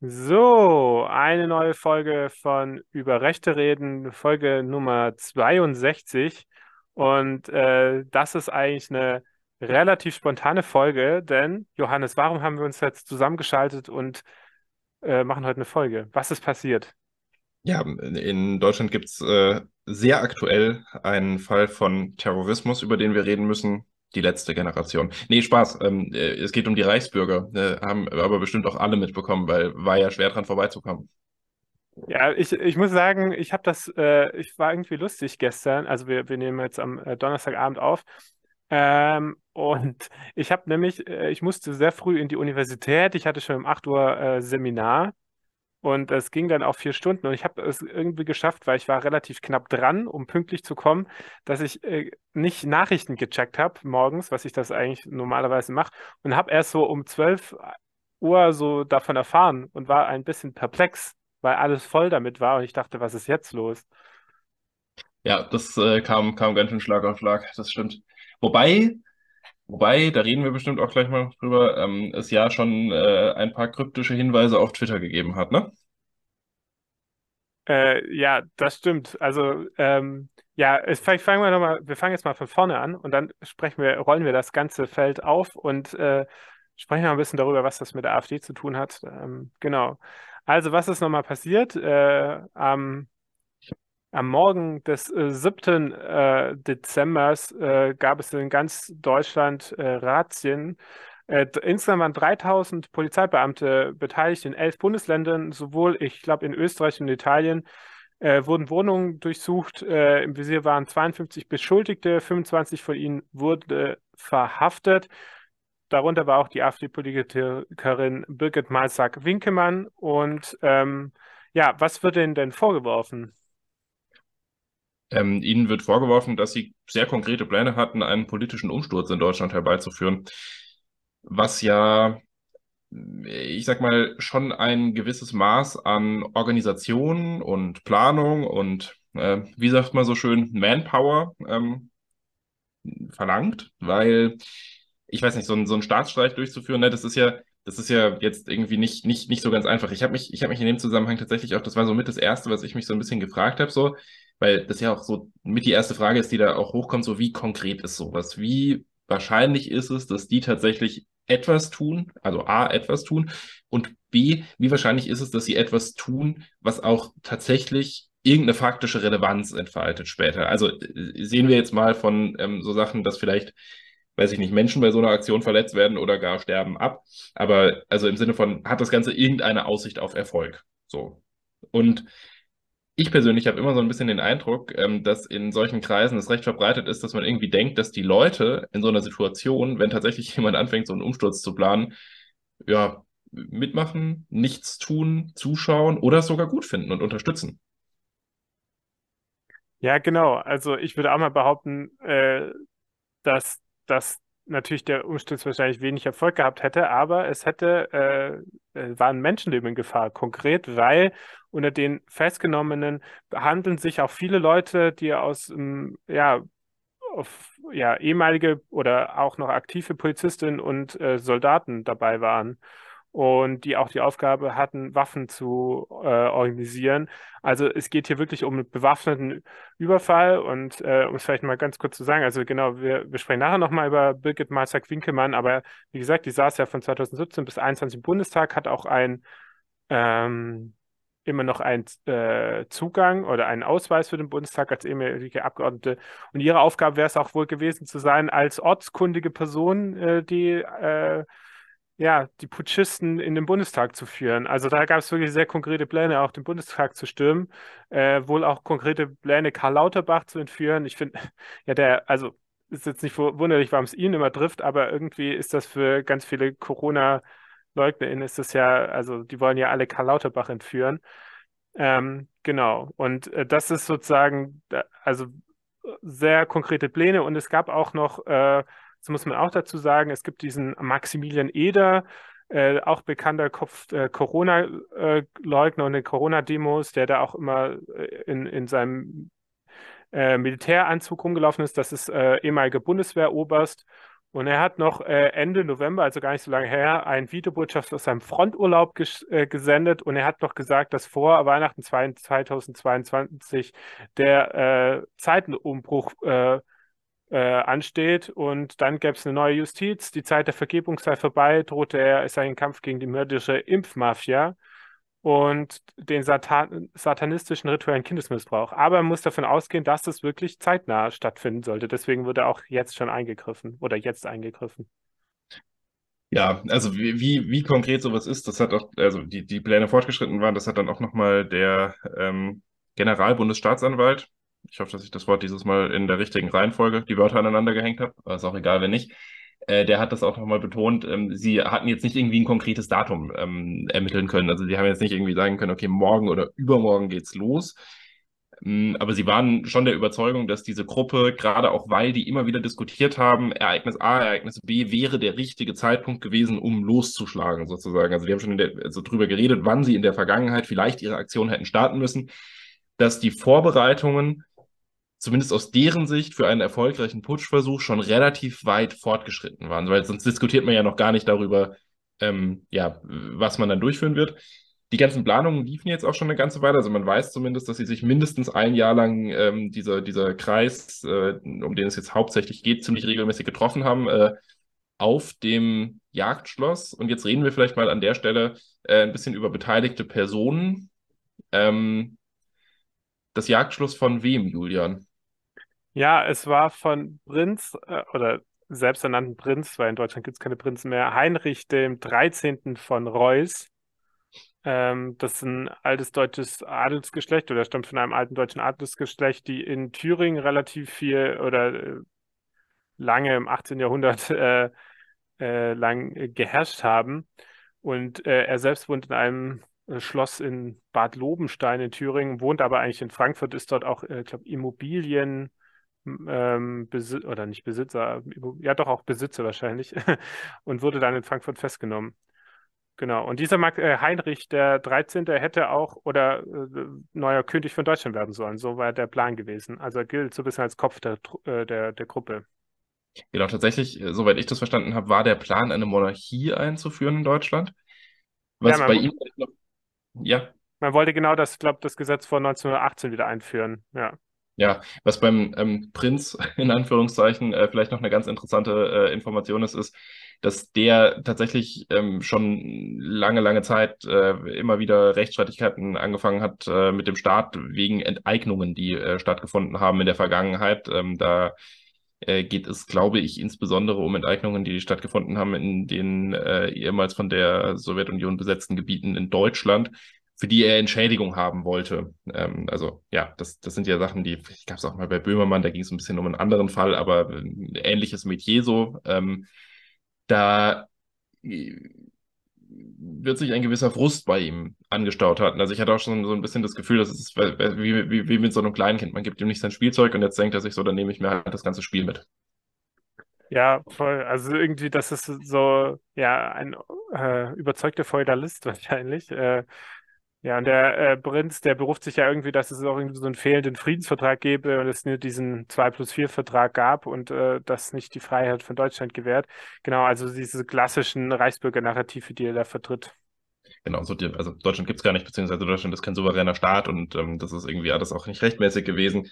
So, eine neue Folge von Über Rechte reden, Folge Nummer 62. Und äh, das ist eigentlich eine relativ spontane Folge, denn Johannes, warum haben wir uns jetzt zusammengeschaltet und äh, machen heute eine Folge? Was ist passiert? Ja, in Deutschland gibt es äh, sehr aktuell einen Fall von Terrorismus, über den wir reden müssen. Die letzte Generation. Nee, Spaß. Ähm, äh, es geht um die Reichsbürger. Äh, haben aber bestimmt auch alle mitbekommen, weil war ja schwer dran vorbeizukommen. Ja, ich, ich muss sagen, ich habe das, äh, ich war irgendwie lustig gestern. Also wir, wir nehmen jetzt am äh, Donnerstagabend auf. Ähm, und ich habe nämlich, äh, ich musste sehr früh in die Universität. Ich hatte schon um 8 Uhr äh, Seminar. Und es ging dann auch vier Stunden und ich habe es irgendwie geschafft, weil ich war relativ knapp dran, um pünktlich zu kommen, dass ich äh, nicht Nachrichten gecheckt habe morgens, was ich das eigentlich normalerweise mache, und habe erst so um 12 Uhr so davon erfahren und war ein bisschen perplex, weil alles voll damit war und ich dachte, was ist jetzt los? Ja, das äh, kam, kam ganz schön Schlag auf Schlag, das stimmt. Wobei, wobei, da reden wir bestimmt auch gleich mal drüber, ähm, es ja schon äh, ein paar kryptische Hinweise auf Twitter gegeben hat, ne? Äh, ja, das stimmt. Also, ähm, ja, es, vielleicht fangen wir nochmal, wir fangen jetzt mal von vorne an und dann sprechen wir, rollen wir das ganze Feld auf und äh, sprechen noch ein bisschen darüber, was das mit der AfD zu tun hat. Ähm, genau. Also, was ist nochmal passiert? Äh, am, am Morgen des äh, 7. Äh, Dezembers äh, gab es in ganz Deutschland äh, Razzien äh, insgesamt waren 3000 Polizeibeamte beteiligt in elf Bundesländern, sowohl, ich glaube, in Österreich und Italien äh, wurden Wohnungen durchsucht. Äh, Im Visier waren 52 Beschuldigte, 25 von ihnen wurden verhaftet. Darunter war auch die AfD-Politikerin Birgit Malsack-Winkemann. Und ähm, ja, was wird Ihnen denn vorgeworfen? Ähm, ihnen wird vorgeworfen, dass sie sehr konkrete Pläne hatten, einen politischen Umsturz in Deutschland herbeizuführen was ja, ich sag mal, schon ein gewisses Maß an Organisation und Planung und, äh, wie sagt man so schön, Manpower ähm, verlangt, weil ich weiß nicht, so ein, so ein Staatsstreich durchzuführen, ne, das ist ja, das ist ja jetzt irgendwie nicht, nicht, nicht so ganz einfach. Ich habe mich, ich mich in dem Zusammenhang tatsächlich auch, das war so mit das Erste, was ich mich so ein bisschen gefragt habe, so, weil das ja auch so mit die erste Frage ist, die da auch hochkommt, so wie konkret ist sowas? Wie wahrscheinlich ist es, dass die tatsächlich etwas tun, also A, etwas tun und B, wie wahrscheinlich ist es, dass sie etwas tun, was auch tatsächlich irgendeine faktische Relevanz entfaltet später. Also äh, sehen wir jetzt mal von ähm, so Sachen, dass vielleicht, weiß ich nicht, Menschen bei so einer Aktion verletzt werden oder gar sterben ab. Aber also im Sinne von, hat das Ganze irgendeine Aussicht auf Erfolg? So. Und ich persönlich habe immer so ein bisschen den Eindruck, ähm, dass in solchen Kreisen es recht verbreitet ist, dass man irgendwie denkt, dass die Leute in so einer Situation, wenn tatsächlich jemand anfängt, so einen Umsturz zu planen, ja, mitmachen, nichts tun, zuschauen oder sogar gut finden und unterstützen. Ja, genau. Also ich würde auch mal behaupten, äh, dass das natürlich der Umsturz wahrscheinlich wenig Erfolg gehabt hätte, aber es hätte, äh, äh, waren Menschenleben in Gefahr, konkret, weil unter den Festgenommenen handeln sich auch viele Leute, die aus, ähm, ja, auf, ja, ehemalige oder auch noch aktive Polizistinnen und äh, Soldaten dabei waren und die auch die Aufgabe hatten, Waffen zu äh, organisieren. Also es geht hier wirklich um einen bewaffneten Überfall und äh, um es vielleicht mal ganz kurz zu sagen, also genau, wir, wir sprechen nachher nochmal über Birgit Marzak-Winkelmann, aber wie gesagt, die saß ja von 2017 bis 2021 im Bundestag, hat auch ein ähm, immer noch einen äh, Zugang oder einen Ausweis für den Bundestag als ehemalige Abgeordnete. Und ihre Aufgabe wäre es auch wohl gewesen zu sein, als ortskundige Person, äh, die äh, ja, die Putschisten in den Bundestag zu führen. Also da gab es wirklich sehr konkrete Pläne, auch den Bundestag zu stürmen, äh, wohl auch konkrete Pläne, Karl Lauterbach zu entführen. Ich finde, ja, der, also ist jetzt nicht wunderlich, warum es ihn immer trifft, aber irgendwie ist das für ganz viele Corona-LeugnerInnen ist das ja, also die wollen ja alle Karl Lauterbach entführen. Ähm, genau. Und äh, das ist sozusagen, also sehr konkrete Pläne und es gab auch noch äh, das muss man auch dazu sagen. Es gibt diesen Maximilian Eder, äh, auch bekannter Kopf äh, Corona-Leugner und den Corona-Demos, der da auch immer äh, in, in seinem äh, Militäranzug rumgelaufen ist. Das ist äh, ehemaliger Bundeswehroberst. Und er hat noch äh, Ende November, also gar nicht so lange her, ein Videobotschaft aus seinem Fronturlaub ges äh, gesendet und er hat noch gesagt, dass vor Weihnachten 2022 der äh, Zeitenumbruch äh, äh, ansteht und dann gäbe es eine neue Justiz, die Zeit der Vergebung sei vorbei, drohte er seinen Kampf gegen die mörderische Impfmafia und den Satan satanistischen rituellen Kindesmissbrauch. Aber er muss davon ausgehen, dass das wirklich zeitnah stattfinden sollte. Deswegen wurde auch jetzt schon eingegriffen oder jetzt eingegriffen. Ja, also wie, wie, wie konkret sowas ist, das hat auch, also die, die Pläne fortgeschritten waren, das hat dann auch nochmal der ähm, Generalbundesstaatsanwalt, ich hoffe, dass ich das Wort dieses Mal in der richtigen Reihenfolge die Wörter aneinander gehängt habe, ist auch egal, wenn nicht, äh, der hat das auch nochmal betont, ähm, sie hatten jetzt nicht irgendwie ein konkretes Datum ähm, ermitteln können. Also sie haben jetzt nicht irgendwie sagen können, okay, morgen oder übermorgen geht's los. Ähm, aber sie waren schon der Überzeugung, dass diese Gruppe, gerade auch weil die immer wieder diskutiert haben, Ereignis A, Ereignis B wäre der richtige Zeitpunkt gewesen, um loszuschlagen, sozusagen. Also wir haben schon der, also drüber geredet, wann sie in der Vergangenheit vielleicht ihre Aktion hätten starten müssen, dass die Vorbereitungen zumindest aus deren Sicht für einen erfolgreichen Putschversuch schon relativ weit fortgeschritten waren, weil sonst diskutiert man ja noch gar nicht darüber, ähm, ja, was man dann durchführen wird. Die ganzen Planungen liefen jetzt auch schon eine ganze Weile. Also man weiß zumindest, dass sie sich mindestens ein Jahr lang ähm, dieser, dieser Kreis, äh, um den es jetzt hauptsächlich geht, ziemlich regelmäßig getroffen haben, äh, auf dem Jagdschloss. Und jetzt reden wir vielleicht mal an der Stelle äh, ein bisschen über beteiligte Personen. Ähm, das Jagdschloss von wem, Julian? Ja, es war von Prinz äh, oder selbsternannten Prinz, weil in Deutschland gibt es keine Prinzen mehr, Heinrich dem 13. von Reuß. Ähm, das ist ein altes deutsches Adelsgeschlecht oder stammt von einem alten deutschen Adelsgeschlecht, die in Thüringen relativ viel oder äh, lange im 18. Jahrhundert äh, äh, lang geherrscht haben. Und äh, er selbst wohnt in einem äh, Schloss in Bad Lobenstein in Thüringen, wohnt aber eigentlich in Frankfurt, ist dort auch, ich glaube, Immobilien ähm, oder nicht Besitzer, ja doch auch Besitzer wahrscheinlich, und wurde dann in Frankfurt festgenommen. Genau. Und dieser Mark, äh, Heinrich der 13. hätte auch oder äh, neuer König von Deutschland werden sollen. So war der Plan gewesen. Also er gilt so ein bisschen als Kopf der, äh, der, der Gruppe. Genau, tatsächlich, äh, soweit ich das verstanden habe, war der Plan, eine Monarchie einzuführen in Deutschland. Was ja, bei ihm ja. Man wollte genau das, glaube das Gesetz von 1918 wieder einführen. Ja. Ja, was beim ähm, Prinz in Anführungszeichen äh, vielleicht noch eine ganz interessante äh, Information ist, ist, dass der tatsächlich ähm, schon lange, lange Zeit äh, immer wieder Rechtsstreitigkeiten angefangen hat äh, mit dem Staat wegen Enteignungen, die äh, stattgefunden haben in der Vergangenheit. Ähm, da äh, geht es, glaube ich, insbesondere um Enteignungen, die stattgefunden haben in den ehemals von der Sowjetunion besetzten Gebieten in Deutschland für die er Entschädigung haben wollte. Ähm, also ja, das, das sind ja Sachen, die gab es auch mal bei Böhmermann, da ging es ein bisschen um einen anderen Fall, aber ein ähnliches Metier so. Ähm, da äh, wird sich ein gewisser Frust bei ihm angestaut haben. Also ich hatte auch schon so ein bisschen das Gefühl, dass es ist wie, wie, wie mit so einem kleinen Kind. Man gibt ihm nicht sein Spielzeug und jetzt denkt er sich so, dann nehme ich mir halt das ganze Spiel mit. Ja, voll. Also irgendwie, das ist so, ja, ein äh, überzeugter Feudalist wahrscheinlich. Äh, ja, und der äh, Prinz, der beruft sich ja irgendwie, dass es auch irgendwie so einen fehlenden Friedensvertrag gäbe und es nur diesen 2 plus 4 Vertrag gab und äh, das nicht die Freiheit von Deutschland gewährt. Genau, also diese klassischen Reichsbürger-Narrative, die er da vertritt. Genau, so die, also Deutschland gibt es gar nicht, beziehungsweise Deutschland ist kein souveräner Staat und ähm, das ist irgendwie alles auch nicht rechtmäßig gewesen.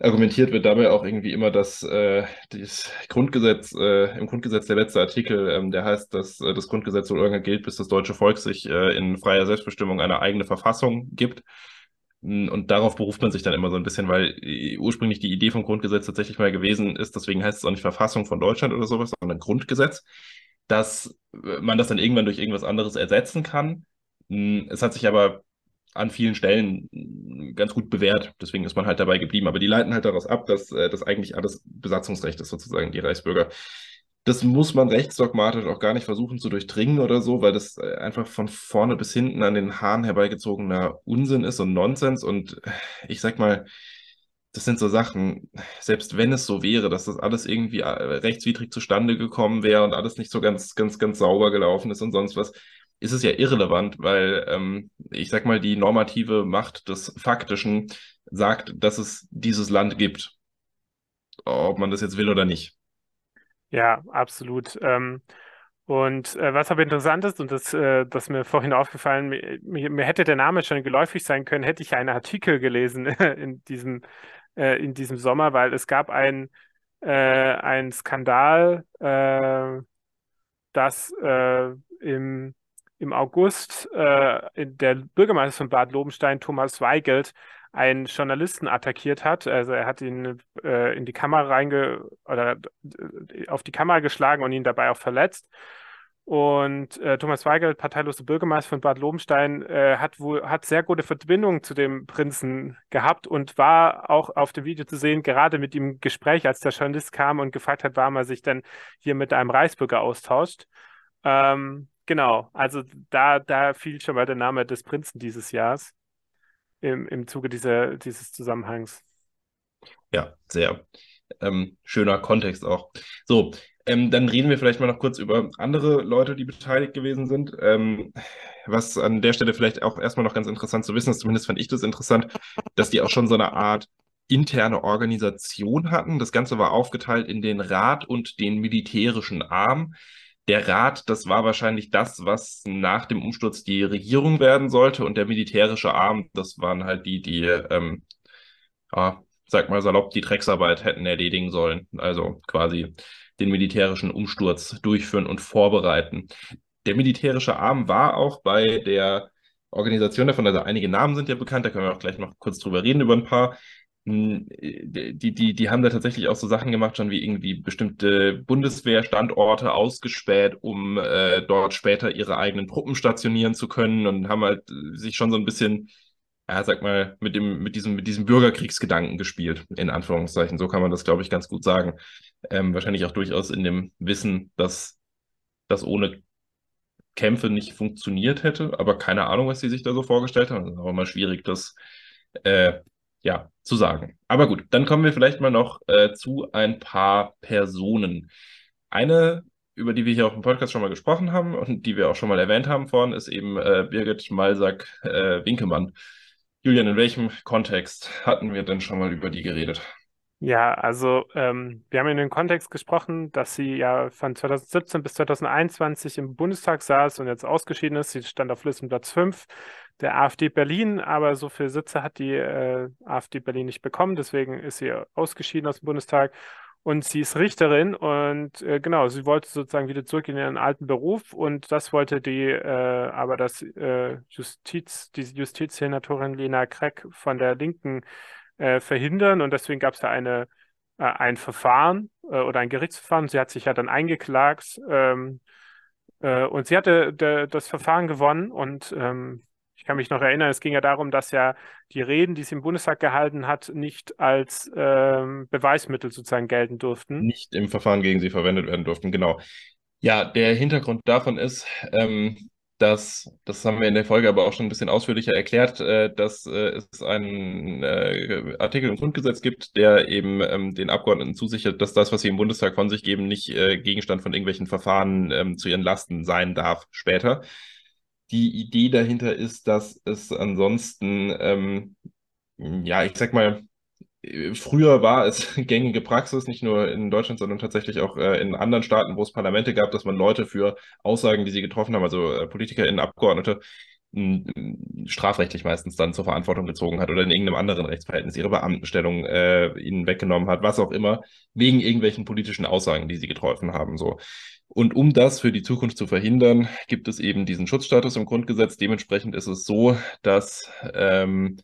Argumentiert wird dabei auch irgendwie immer, dass äh, das Grundgesetz, äh, im Grundgesetz der letzte Artikel, ähm, der heißt, dass äh, das Grundgesetz so lange gilt, bis das deutsche Volk sich äh, in freier Selbstbestimmung eine eigene Verfassung gibt. Hm, und darauf beruft man sich dann immer so ein bisschen, weil äh, ursprünglich die Idee vom Grundgesetz tatsächlich mal gewesen ist, deswegen heißt es auch nicht Verfassung von Deutschland oder sowas, sondern Grundgesetz, dass äh, man das dann irgendwann durch irgendwas anderes ersetzen kann. Hm, es hat sich aber an vielen Stellen ganz gut bewährt. Deswegen ist man halt dabei geblieben. Aber die leiten halt daraus ab, dass äh, das eigentlich alles Besatzungsrecht ist, sozusagen, die Reichsbürger. Das muss man rechtsdogmatisch auch gar nicht versuchen zu durchdringen oder so, weil das äh, einfach von vorne bis hinten an den Haaren herbeigezogener Unsinn ist und Nonsens. Und äh, ich sag mal, das sind so Sachen, selbst wenn es so wäre, dass das alles irgendwie rechtswidrig zustande gekommen wäre und alles nicht so ganz, ganz, ganz sauber gelaufen ist und sonst was, ist es ja irrelevant, weil ähm, ich sag mal, die normative Macht des Faktischen sagt, dass es dieses Land gibt. Ob man das jetzt will oder nicht. Ja, absolut. Ähm, und äh, was aber interessant ist, und das, äh, das mir vorhin aufgefallen, mir, mir, hätte der Name schon geläufig sein können, hätte ich einen Artikel gelesen in diesem, äh, in diesem Sommer, weil es gab ein, äh, einen Skandal, äh, dass äh, im, im August äh, der Bürgermeister von Bad Lobenstein, Thomas Weigelt, einen Journalisten attackiert hat. Also er hat ihn äh, in die Kamera reinge oder auf die Kamera geschlagen und ihn dabei auch verletzt. Und äh, Thomas Weigelt, parteilose Bürgermeister von Bad Lobenstein, äh, hat wohl hat sehr gute Verbindungen zu dem Prinzen gehabt und war auch auf dem Video zu sehen, gerade mit ihm im Gespräch, als der Journalist kam und gefragt hat, warum er sich denn hier mit einem Reichsbürger austauscht. Ähm, genau, also da, da fiel schon mal der Name des Prinzen dieses Jahres im, im Zuge dieser, dieses Zusammenhangs. Ja, sehr ähm, schöner Kontext auch. So, ähm, dann reden wir vielleicht mal noch kurz über andere Leute, die beteiligt gewesen sind. Ähm, was an der Stelle vielleicht auch erstmal noch ganz interessant zu wissen ist, zumindest fand ich das interessant, dass die auch schon so eine Art interne Organisation hatten. Das Ganze war aufgeteilt in den Rat und den militärischen Arm. Der Rat, das war wahrscheinlich das, was nach dem Umsturz die Regierung werden sollte. Und der militärische Arm, das waren halt die, die, ähm, ja, sag mal salopp, die Drecksarbeit hätten erledigen sollen. Also quasi den militärischen Umsturz durchführen und vorbereiten. Der militärische Arm war auch bei der Organisation davon, also einige Namen sind ja bekannt, da können wir auch gleich noch kurz drüber reden, über ein paar. Hm, die, die, die haben da tatsächlich auch so Sachen gemacht, schon wie irgendwie bestimmte Bundeswehrstandorte ausgespäht, um äh, dort später ihre eigenen Truppen stationieren zu können und haben halt sich schon so ein bisschen, ja, sag mal, mit dem, mit diesem, mit diesem Bürgerkriegsgedanken gespielt, in Anführungszeichen. So kann man das, glaube ich, ganz gut sagen. Ähm, wahrscheinlich auch durchaus in dem Wissen, dass das ohne Kämpfe nicht funktioniert hätte, aber keine Ahnung, was sie sich da so vorgestellt haben. Es ist auch immer schwierig, das äh, ja, zu sagen. Aber gut, dann kommen wir vielleicht mal noch äh, zu ein paar Personen. Eine, über die wir hier auch im Podcast schon mal gesprochen haben und die wir auch schon mal erwähnt haben vorhin, ist eben äh, Birgit Malsack-Winkemann. Äh, Julian, in welchem Kontext hatten wir denn schon mal über die geredet? Ja, also ähm, wir haben in dem Kontext gesprochen, dass sie ja von 2017 bis 2021 im Bundestag saß und jetzt ausgeschieden ist. Sie stand auf Listenplatz 5 der AfD Berlin, aber so viele Sitze hat die äh, AfD Berlin nicht bekommen, deswegen ist sie ausgeschieden aus dem Bundestag. Und sie ist Richterin und äh, genau, sie wollte sozusagen wieder zurück in ihren alten Beruf und das wollte die, äh, aber das äh, Justiz, die Justizsenatorin Lena Kreck von der Linken äh, verhindern und deswegen gab es da eine, äh, ein Verfahren oder ein Gerichtsverfahren. Sie hat sich ja dann eingeklagt ähm, äh, und sie hatte de, das Verfahren gewonnen und ähm, ich kann mich noch erinnern, es ging ja darum, dass ja die Reden, die sie im Bundestag gehalten hat, nicht als ähm, Beweismittel sozusagen gelten durften. Nicht im Verfahren gegen sie verwendet werden durften, genau. Ja, der Hintergrund davon ist, ähm, dass, das haben wir in der Folge aber auch schon ein bisschen ausführlicher erklärt, äh, dass äh, es einen äh, Artikel im Grundgesetz gibt, der eben ähm, den Abgeordneten zusichert, dass das, was sie im Bundestag von sich geben, nicht äh, Gegenstand von irgendwelchen Verfahren ähm, zu ihren Lasten sein darf später. Die Idee dahinter ist, dass es ansonsten, ähm, ja, ich sag mal, Früher war es gängige Praxis, nicht nur in Deutschland, sondern tatsächlich auch äh, in anderen Staaten, wo es Parlamente gab, dass man Leute für Aussagen, die sie getroffen haben, also äh, PolitikerInnen, Abgeordnete, strafrechtlich meistens dann zur Verantwortung gezogen hat oder in irgendeinem anderen Rechtsverhältnis ihre Beamtenstellung äh, ihnen weggenommen hat, was auch immer, wegen irgendwelchen politischen Aussagen, die sie getroffen haben. So. Und um das für die Zukunft zu verhindern, gibt es eben diesen Schutzstatus im Grundgesetz. Dementsprechend ist es so, dass ähm,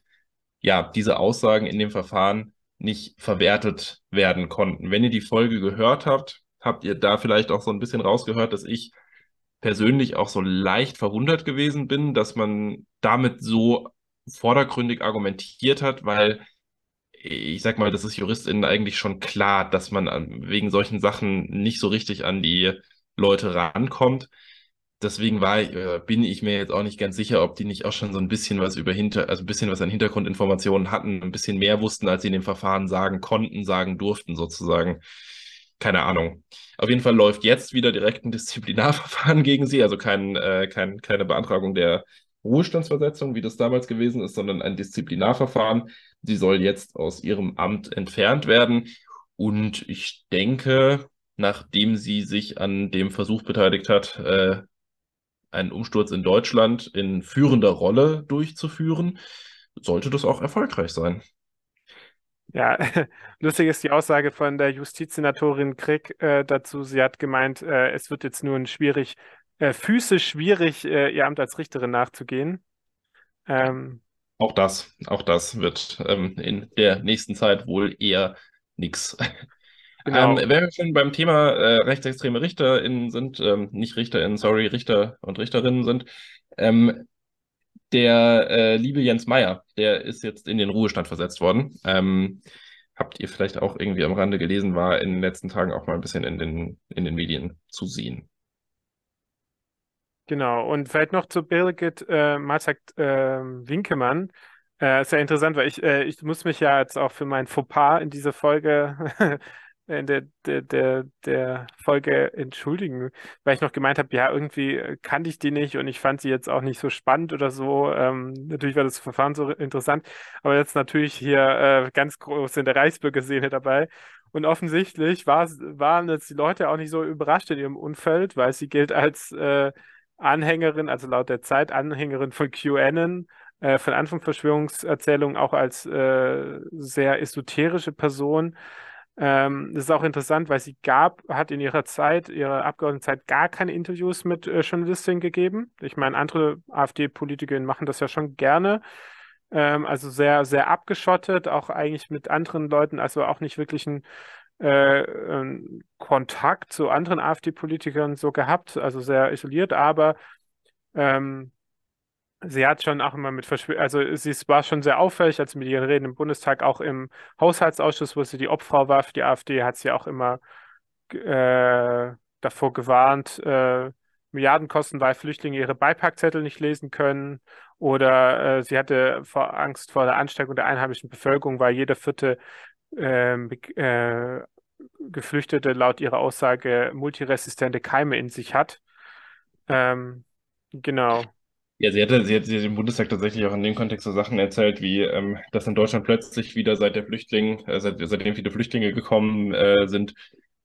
ja, diese Aussagen in dem Verfahren nicht verwertet werden konnten. Wenn ihr die Folge gehört habt, habt ihr da vielleicht auch so ein bisschen rausgehört, dass ich persönlich auch so leicht verwundert gewesen bin, dass man damit so vordergründig argumentiert hat, weil ich sag mal, das ist JuristInnen eigentlich schon klar, dass man wegen solchen Sachen nicht so richtig an die Leute rankommt deswegen war äh, bin ich mir jetzt auch nicht ganz sicher, ob die nicht auch schon so ein bisschen was über hinter, also ein bisschen was an Hintergrundinformationen hatten, ein bisschen mehr wussten, als sie in dem Verfahren sagen konnten, sagen durften, sozusagen. Keine Ahnung. Auf jeden Fall läuft jetzt wieder direkt ein Disziplinarverfahren gegen sie, also kein, äh, kein, keine Beantragung der Ruhestandsversetzung, wie das damals gewesen ist, sondern ein Disziplinarverfahren. Sie soll jetzt aus ihrem Amt entfernt werden. Und ich denke, nachdem sie sich an dem Versuch beteiligt hat, äh, einen Umsturz in Deutschland in führender Rolle durchzuführen, sollte das auch erfolgreich sein. Ja, lustig ist die Aussage von der Justizsenatorin Krick äh, dazu. Sie hat gemeint, äh, es wird jetzt nun schwierig, äh, physisch schwierig, äh, ihr Amt als Richterin nachzugehen. Ähm, auch das, auch das wird ähm, in der nächsten Zeit wohl eher nichts. Genau. Ähm, wenn wir schon beim Thema äh, rechtsextreme RichterInnen sind, ähm, nicht RichterInnen, sorry, Richter und Richterinnen sind, ähm, der äh, liebe Jens Meyer, der ist jetzt in den Ruhestand versetzt worden. Ähm, habt ihr vielleicht auch irgendwie am Rande gelesen, war in den letzten Tagen auch mal ein bisschen in den, in den Medien zu sehen. Genau, und vielleicht noch zu Birgit äh, Matzak-Winkemann. Äh, sehr interessant, weil ich, äh, ich muss mich ja jetzt auch für mein Fauxpas in dieser Folge in der, der, der, der Folge entschuldigen, weil ich noch gemeint habe, ja, irgendwie äh, kannte ich die nicht und ich fand sie jetzt auch nicht so spannend oder so. Ähm, natürlich war das Verfahren so interessant, aber jetzt natürlich hier äh, ganz groß in der Reichsbürgerszene dabei. Und offensichtlich war, waren jetzt die Leute auch nicht so überrascht in ihrem Umfeld, weil sie gilt als äh, Anhängerin, also laut der Zeit Anhängerin von QAnon, äh, von Anfang Verschwörungserzählungen auch als äh, sehr esoterische Person. Ähm, das ist auch interessant, weil sie gab, hat in ihrer Zeit, ihrer Abgeordnetenzeit gar keine Interviews mit äh, Journalistinnen gegeben. Ich meine, andere AfD-Politikerinnen machen das ja schon gerne. Ähm, also sehr, sehr abgeschottet, auch eigentlich mit anderen Leuten, also auch nicht wirklich einen äh, Kontakt zu anderen AfD-Politikern so gehabt, also sehr isoliert, aber ähm, sie hat schon auch immer mit Verschwörung, also sie war schon sehr auffällig, als sie mit ihren Reden im Bundestag, auch im Haushaltsausschuss, wo sie die Obfrau war für die AfD, hat sie auch immer äh, davor gewarnt, äh, Milliardenkosten, weil Flüchtlinge ihre Beipackzettel nicht lesen können. Oder äh, sie hatte vor Angst vor der Ansteckung der einheimischen Bevölkerung, weil jeder vierte ähm, äh, Geflüchtete laut ihrer Aussage multiresistente Keime in sich hat. Ähm, genau. Ja, sie hat, sie hat im Bundestag tatsächlich auch in dem Kontext so Sachen erzählt, wie ähm, dass in Deutschland plötzlich wieder seit der Flüchtling, äh, seit, seitdem viele Flüchtlinge gekommen äh, sind,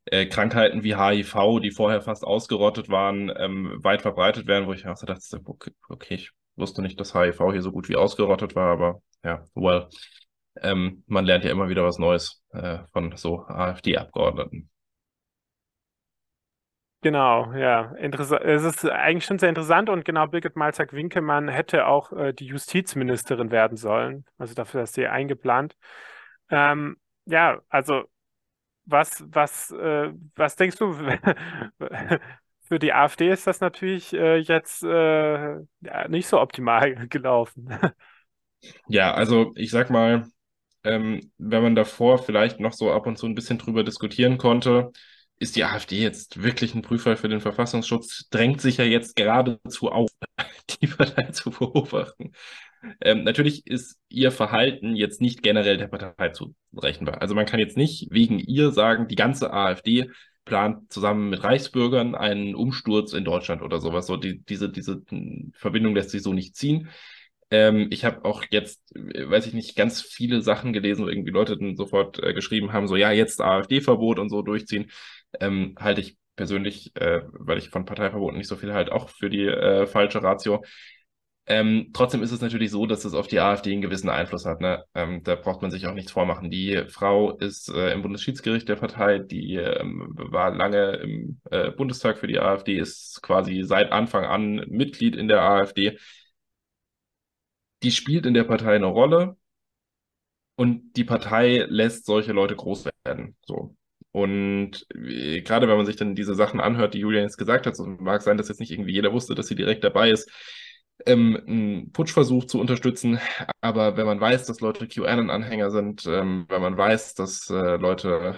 äh, Krankheiten wie HIV, die vorher fast ausgerottet waren, ähm, weit verbreitet werden, wo ich auch so dachte, okay, okay, ich wusste nicht, dass HIV hier so gut wie ausgerottet war, aber ja, well. Ähm, man lernt ja immer wieder was Neues äh, von so AfD-Abgeordneten. Genau, ja. Es ist eigentlich schon sehr interessant und genau, Birgit Malzack-Winkelmann hätte auch äh, die Justizministerin werden sollen. Also dafür ist sie eingeplant. Ähm, ja, also was, was, äh, was denkst du? Für die AfD ist das natürlich äh, jetzt äh, ja, nicht so optimal gelaufen. Ja, also ich sag mal, ähm, wenn man davor vielleicht noch so ab und zu ein bisschen drüber diskutieren konnte, ist die AfD jetzt wirklich ein Prüffall für den Verfassungsschutz? Drängt sich ja jetzt geradezu auf, die Partei zu beobachten. Ähm, natürlich ist ihr Verhalten jetzt nicht generell der Partei zurechenbar. Also man kann jetzt nicht wegen ihr sagen, die ganze AfD plant zusammen mit Reichsbürgern einen Umsturz in Deutschland oder sowas. So die, diese, diese Verbindung lässt sich so nicht ziehen. Ähm, ich habe auch jetzt, weiß ich nicht, ganz viele Sachen gelesen, wo irgendwie Leute dann sofort äh, geschrieben haben, so ja, jetzt AfD-Verbot und so durchziehen ähm, halte ich persönlich, äh, weil ich von Parteiverboten nicht so viel halt auch für die äh, falsche Ratio. Ähm, trotzdem ist es natürlich so, dass es auf die AfD einen gewissen Einfluss hat. Ne? Ähm, da braucht man sich auch nichts vormachen. Die Frau ist äh, im Bundesschiedsgericht der Partei, die ähm, war lange im äh, Bundestag für die AfD, ist quasi seit Anfang an Mitglied in der AfD. Die spielt in der Partei eine Rolle und die Partei lässt solche Leute groß werden. So. Und äh, gerade wenn man sich dann diese Sachen anhört, die Julian jetzt gesagt hat, so mag sein, dass jetzt nicht irgendwie jeder wusste, dass sie direkt dabei ist, ähm, einen Putschversuch zu unterstützen. Aber wenn man weiß, dass Leute QAnon-Anhänger sind, ähm, wenn man weiß, dass äh, Leute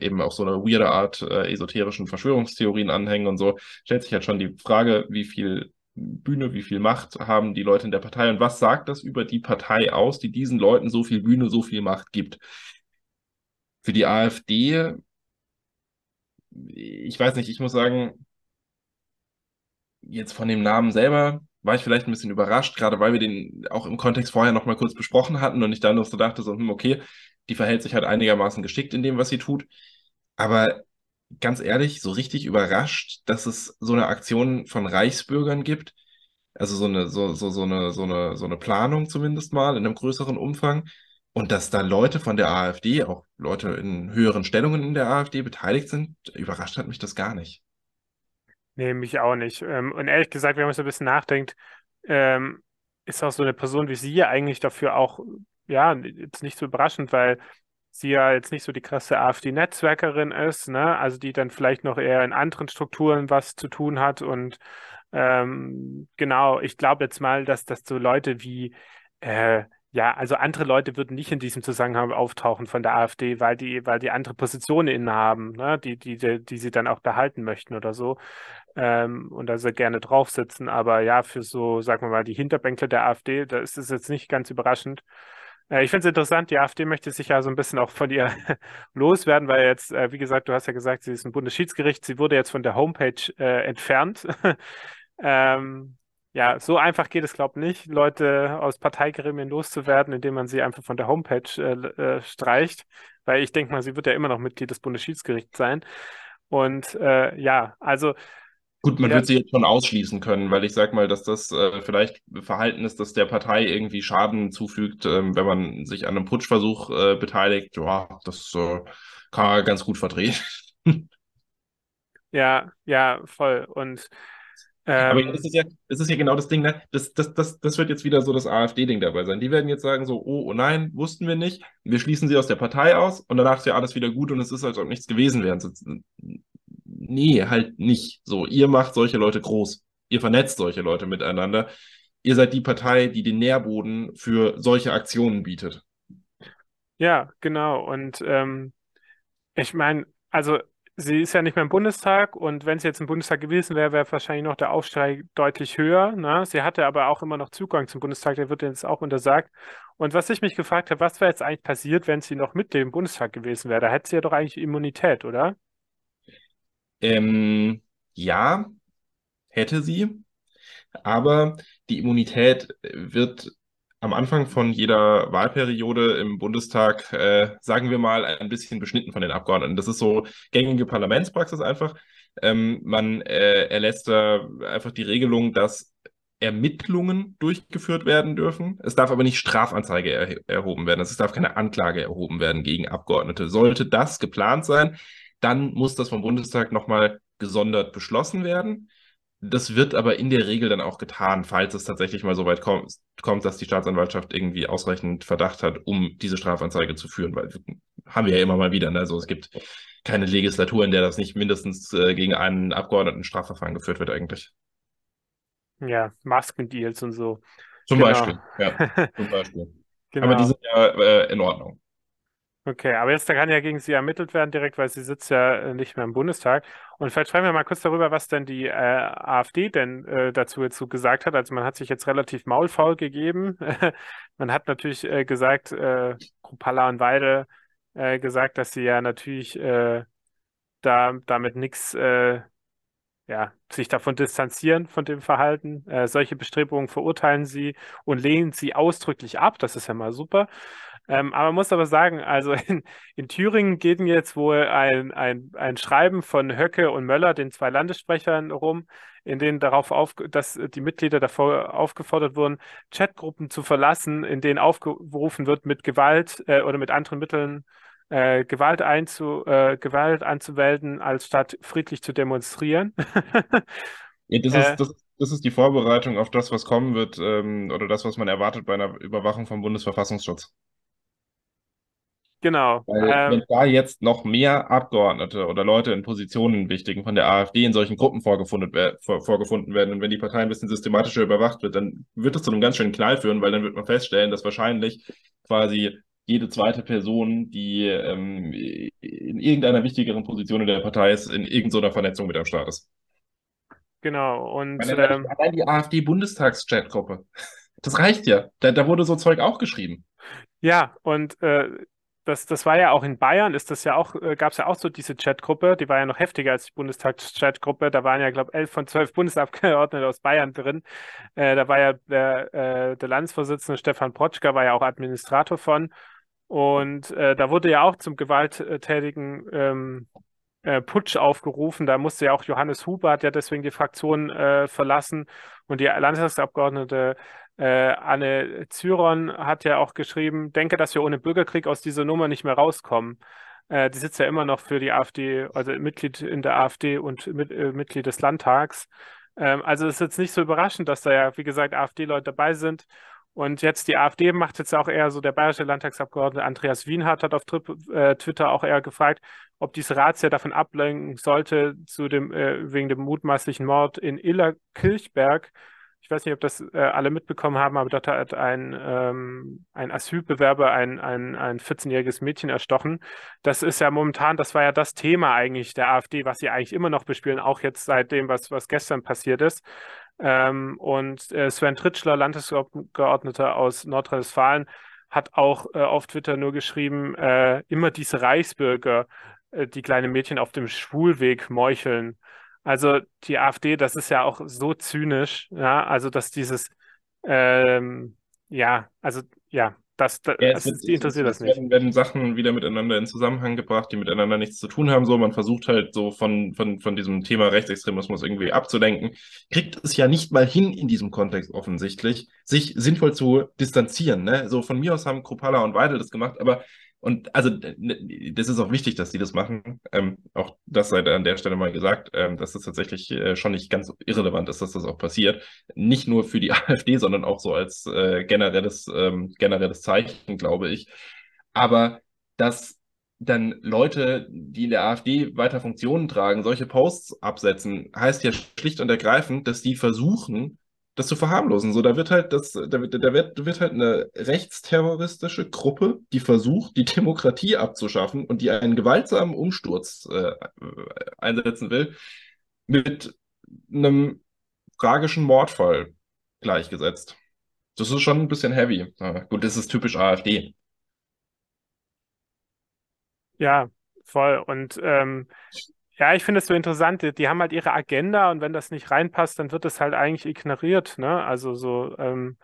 äh, eben auch so eine weirde Art äh, esoterischen Verschwörungstheorien anhängen und so, stellt sich halt schon die Frage, wie viel Bühne, wie viel Macht haben die Leute in der Partei und was sagt das über die Partei aus, die diesen Leuten so viel Bühne, so viel Macht gibt? Für die AfD, ich weiß nicht, ich muss sagen, jetzt von dem Namen selber war ich vielleicht ein bisschen überrascht, gerade weil wir den auch im Kontext vorher noch mal kurz besprochen hatten und ich dann noch so dachte, so, hm, okay, die verhält sich halt einigermaßen geschickt in dem, was sie tut. Aber ganz ehrlich, so richtig überrascht, dass es so eine Aktion von Reichsbürgern gibt. Also so eine, so, so, so eine, so eine, so eine Planung zumindest mal in einem größeren Umfang. Und dass da Leute von der AfD, auch Leute in höheren Stellungen in der AfD beteiligt sind, überrascht hat mich das gar nicht. Nee, mich auch nicht. Ähm, und ehrlich gesagt, wenn man so ein bisschen nachdenkt, ähm, ist auch so eine Person wie sie ja eigentlich dafür auch, ja, jetzt nicht so überraschend, weil sie ja jetzt nicht so die krasse AfD-Netzwerkerin ist, ne? Also die dann vielleicht noch eher in anderen Strukturen was zu tun hat. Und ähm, genau, ich glaube jetzt mal, dass das so Leute wie äh, ja, also andere Leute würden nicht in diesem Zusammenhang auftauchen von der AfD, weil die, weil die andere Positionen innehaben, ne? Die, die, die, die sie dann auch behalten möchten oder so. Ähm, und da sie gerne drauf sitzen. Aber ja, für so, sagen wir mal, die Hinterbänkler der AfD, da ist es jetzt nicht ganz überraschend. Äh, ich finde es interessant, die AfD möchte sich ja so ein bisschen auch von ihr loswerden, weil jetzt, äh, wie gesagt, du hast ja gesagt, sie ist ein Bundesschiedsgericht, sie wurde jetzt von der Homepage äh, entfernt. ähm, ja, so einfach geht es, glaube ich, nicht, Leute aus Parteigremien loszuwerden, indem man sie einfach von der Homepage äh, äh, streicht, weil ich denke mal, sie wird ja immer noch Mitglied des Bundesschiedsgerichts sein. Und äh, ja, also Gut, man ja, wird sie jetzt schon ausschließen können, weil ich sag mal, dass das äh, vielleicht Verhalten ist, das der Partei irgendwie Schaden zufügt, ähm, wenn man sich an einem Putschversuch äh, beteiligt. Ja, das äh, kann man ganz gut vertreten. ja, ja, voll. Und Aber das ähm, ist ja, das ist ja genau das Ding, ne? Das, das, das, das wird jetzt wieder so das AfD-Ding dabei sein. Die werden jetzt sagen so, oh, oh nein, wussten wir nicht. Wir schließen sie aus der Partei aus und danach ist ja alles wieder gut und es ist, als ob nichts gewesen wäre. Nee, halt nicht. So, ihr macht solche Leute groß. Ihr vernetzt solche Leute miteinander. Ihr seid die Partei, die den Nährboden für solche Aktionen bietet. ja, genau. Und ähm, ich meine, also sie ist ja nicht mehr im Bundestag und wenn sie jetzt im Bundestag gewesen wäre, wäre wahrscheinlich noch der Aufschrei deutlich höher. Ne? Sie hatte aber auch immer noch Zugang zum Bundestag, der wird jetzt auch untersagt. Und was ich mich gefragt habe, was wäre jetzt eigentlich passiert, wenn sie noch Mitglied im Bundestag gewesen wäre? Da hätte sie ja doch eigentlich Immunität, oder? Ähm, ja, hätte sie, aber die Immunität wird am Anfang von jeder Wahlperiode im Bundestag, äh, sagen wir mal, ein bisschen beschnitten von den Abgeordneten. Das ist so gängige Parlamentspraxis einfach. Ähm, man äh, erlässt da einfach die Regelung, dass Ermittlungen durchgeführt werden dürfen. Es darf aber nicht Strafanzeige er erhoben werden. Es darf keine Anklage erhoben werden gegen Abgeordnete. Sollte das geplant sein, dann muss das vom Bundestag nochmal gesondert beschlossen werden. Das wird aber in der Regel dann auch getan, falls es tatsächlich mal so weit kommt, kommt, dass die Staatsanwaltschaft irgendwie ausreichend Verdacht hat, um diese Strafanzeige zu führen, weil haben wir ja immer mal wieder. Ne? Also es gibt keine Legislatur, in der das nicht mindestens äh, gegen einen Abgeordneten Strafverfahren geführt wird eigentlich. Ja, Maskendeals und so. Zum Genau. Beispiel, ja, zum Beispiel. Aber die Genau. sind ja äh, in Ordnung. Okay, aber jetzt kann ja gegen sie ermittelt werden direkt, weil sie sitzt ja äh, nicht mehr im Bundestag. Und vielleicht sprechen wir mal kurz darüber, was denn die äh, AfD denn äh, dazu jetzt so gesagt hat. Also man hat sich jetzt relativ maulfaul gegeben. Man hat natürlich äh, gesagt, äh, Kruppalla und Weide äh, gesagt, dass sie ja natürlich äh, da damit nichts ja, sich davon distanzieren, von dem Verhalten. Solche Bestrebungen verurteilen sie und lehnen sie ausdrücklich ab. Das ist ja mal super. Ähm, aber man muss aber sagen, also in, in Thüringen geht jetzt wohl ein, ein, ein Schreiben von Höcke und Möller, den zwei Landessprechern, rum, in denen darauf auf, dass die Mitglieder davor aufgefordert wurden, Chatgruppen zu verlassen, in denen aufgerufen wird, mit Gewalt äh, oder mit anderen Mitteln äh, Gewalt einzu, äh, Gewalt anzuwenden, als statt friedlich zu demonstrieren. Ja, das ist, Äh, das, das ist die Vorbereitung auf das, was kommen wird, ähm, oder das, was man erwartet bei einer Überwachung vom Bundesverfassungsschutz. Genau. Weil wenn Ähm, da jetzt noch mehr Abgeordnete oder Leute in Positionen wichtigen von der AfD in solchen Gruppen vorgefunden, wer- vor, vorgefunden werden und wenn die Partei ein bisschen systematischer überwacht wird, dann wird das zu einem ganz schönen Knall führen, weil dann wird man feststellen, dass wahrscheinlich quasi jede zweite Person, die ähm, in irgendeiner wichtigeren Position in der Partei ist, in irgendeiner Vernetzung mit am Start ist. genau. Und Allein, ähm, allein die AfD-Bundestagschatgruppe. Das reicht ja. Da, da wurde so Zeug auch geschrieben. ja, und äh, das, das war ja auch in Bayern, ist das ja auch, äh, gab es ja auch so diese Chatgruppe, die war ja noch heftiger als die Bundestagschatgruppe. Da waren ja, glaube ich, elf von zwölf Bundesabgeordnete aus Bayern drin. Äh, da war ja der, äh, der Landesvorsitzende Stefan Protschka, war ja auch Administrator von. Und äh, da wurde ja auch zum gewalttätigen ähm, äh, Putsch aufgerufen. Da musste ja auch Johannes Huber, hat ja deswegen die Fraktion verlassen. Und die Landtagsabgeordnete äh, Anne Zyron hat ja auch geschrieben, denke, dass wir ohne Bürgerkrieg aus dieser Nummer nicht mehr rauskommen. Äh, die sitzt ja immer noch für die AfD, also Mitglied in der AfD und mit, äh, Mitglied des Landtags. Ähm, also es ist jetzt nicht so überraschend, dass da ja, wie gesagt, AfD-Leute dabei sind. Und jetzt die AfD macht jetzt auch eher so, der bayerische Landtagsabgeordnete Andreas Wienhardt hat auf Tri äh, Twitter auch eher gefragt, ob diese Razzia davon ablenken sollte, zu dem, äh, wegen dem mutmaßlichen Mord in Illerkirchberg. Ich weiß nicht, ob das äh, alle mitbekommen haben, aber dort hat ein, ähm, ein Asylbewerber ein, ein, ein 14-jähriges Mädchen erstochen. Das ist ja momentan, das war ja das Thema eigentlich der AfD, was sie eigentlich immer noch bespielen, auch jetzt seit dem, was, was gestern passiert ist. Ähm, und äh, Sven Tritschler, Landesgeordneter aus Nordrhein-Westfalen, hat auch äh, auf Twitter nur geschrieben, äh, immer diese Reichsbürger, äh, die kleine Mädchen auf dem Schwulweg meucheln. Also die AfD, das ist ja auch so zynisch, ja, also dass dieses, ähm, ja, also ja, das, das, Ja, es es, interessiert das nicht. werden, werden Sachen wieder miteinander in Zusammenhang gebracht, die miteinander nichts zu tun haben. So, man versucht halt so von, von, von diesem Thema Rechtsextremismus irgendwie abzulenken, kriegt es ja nicht mal hin in diesem Kontext offensichtlich, sich sinnvoll zu distanzieren. Ne? So von mir aus haben Kropala und Weidel das gemacht, aber und also das ist auch wichtig, dass die das machen. Ähm, auch das sei an der Stelle mal gesagt, ähm, dass es tatsächlich äh, schon nicht ganz irrelevant ist, dass das auch passiert. Nicht nur für die AfD, sondern auch so als äh, generelles, ähm, generelles Zeichen, glaube ich. Aber dass dann Leute, die in der AfD weiter Funktionen tragen, solche Posts absetzen, heißt ja schlicht und ergreifend, dass die versuchen, das zu verharmlosen. So, da wird halt das, da wird, da wird, wird halt eine rechtsterroristische Gruppe, die versucht, die Demokratie abzuschaffen und die einen gewaltsamen Umsturz äh, einsetzen will, mit einem tragischen Mordfall gleichgesetzt. Das ist schon ein bisschen heavy. Ja, gut, das ist typisch AfD. Ja, voll. Und ähm, ja, ich finde es so interessant, die, die haben halt ihre Agenda und wenn das nicht reinpasst, dann wird es halt eigentlich ignoriert, ne? Also so, ähm,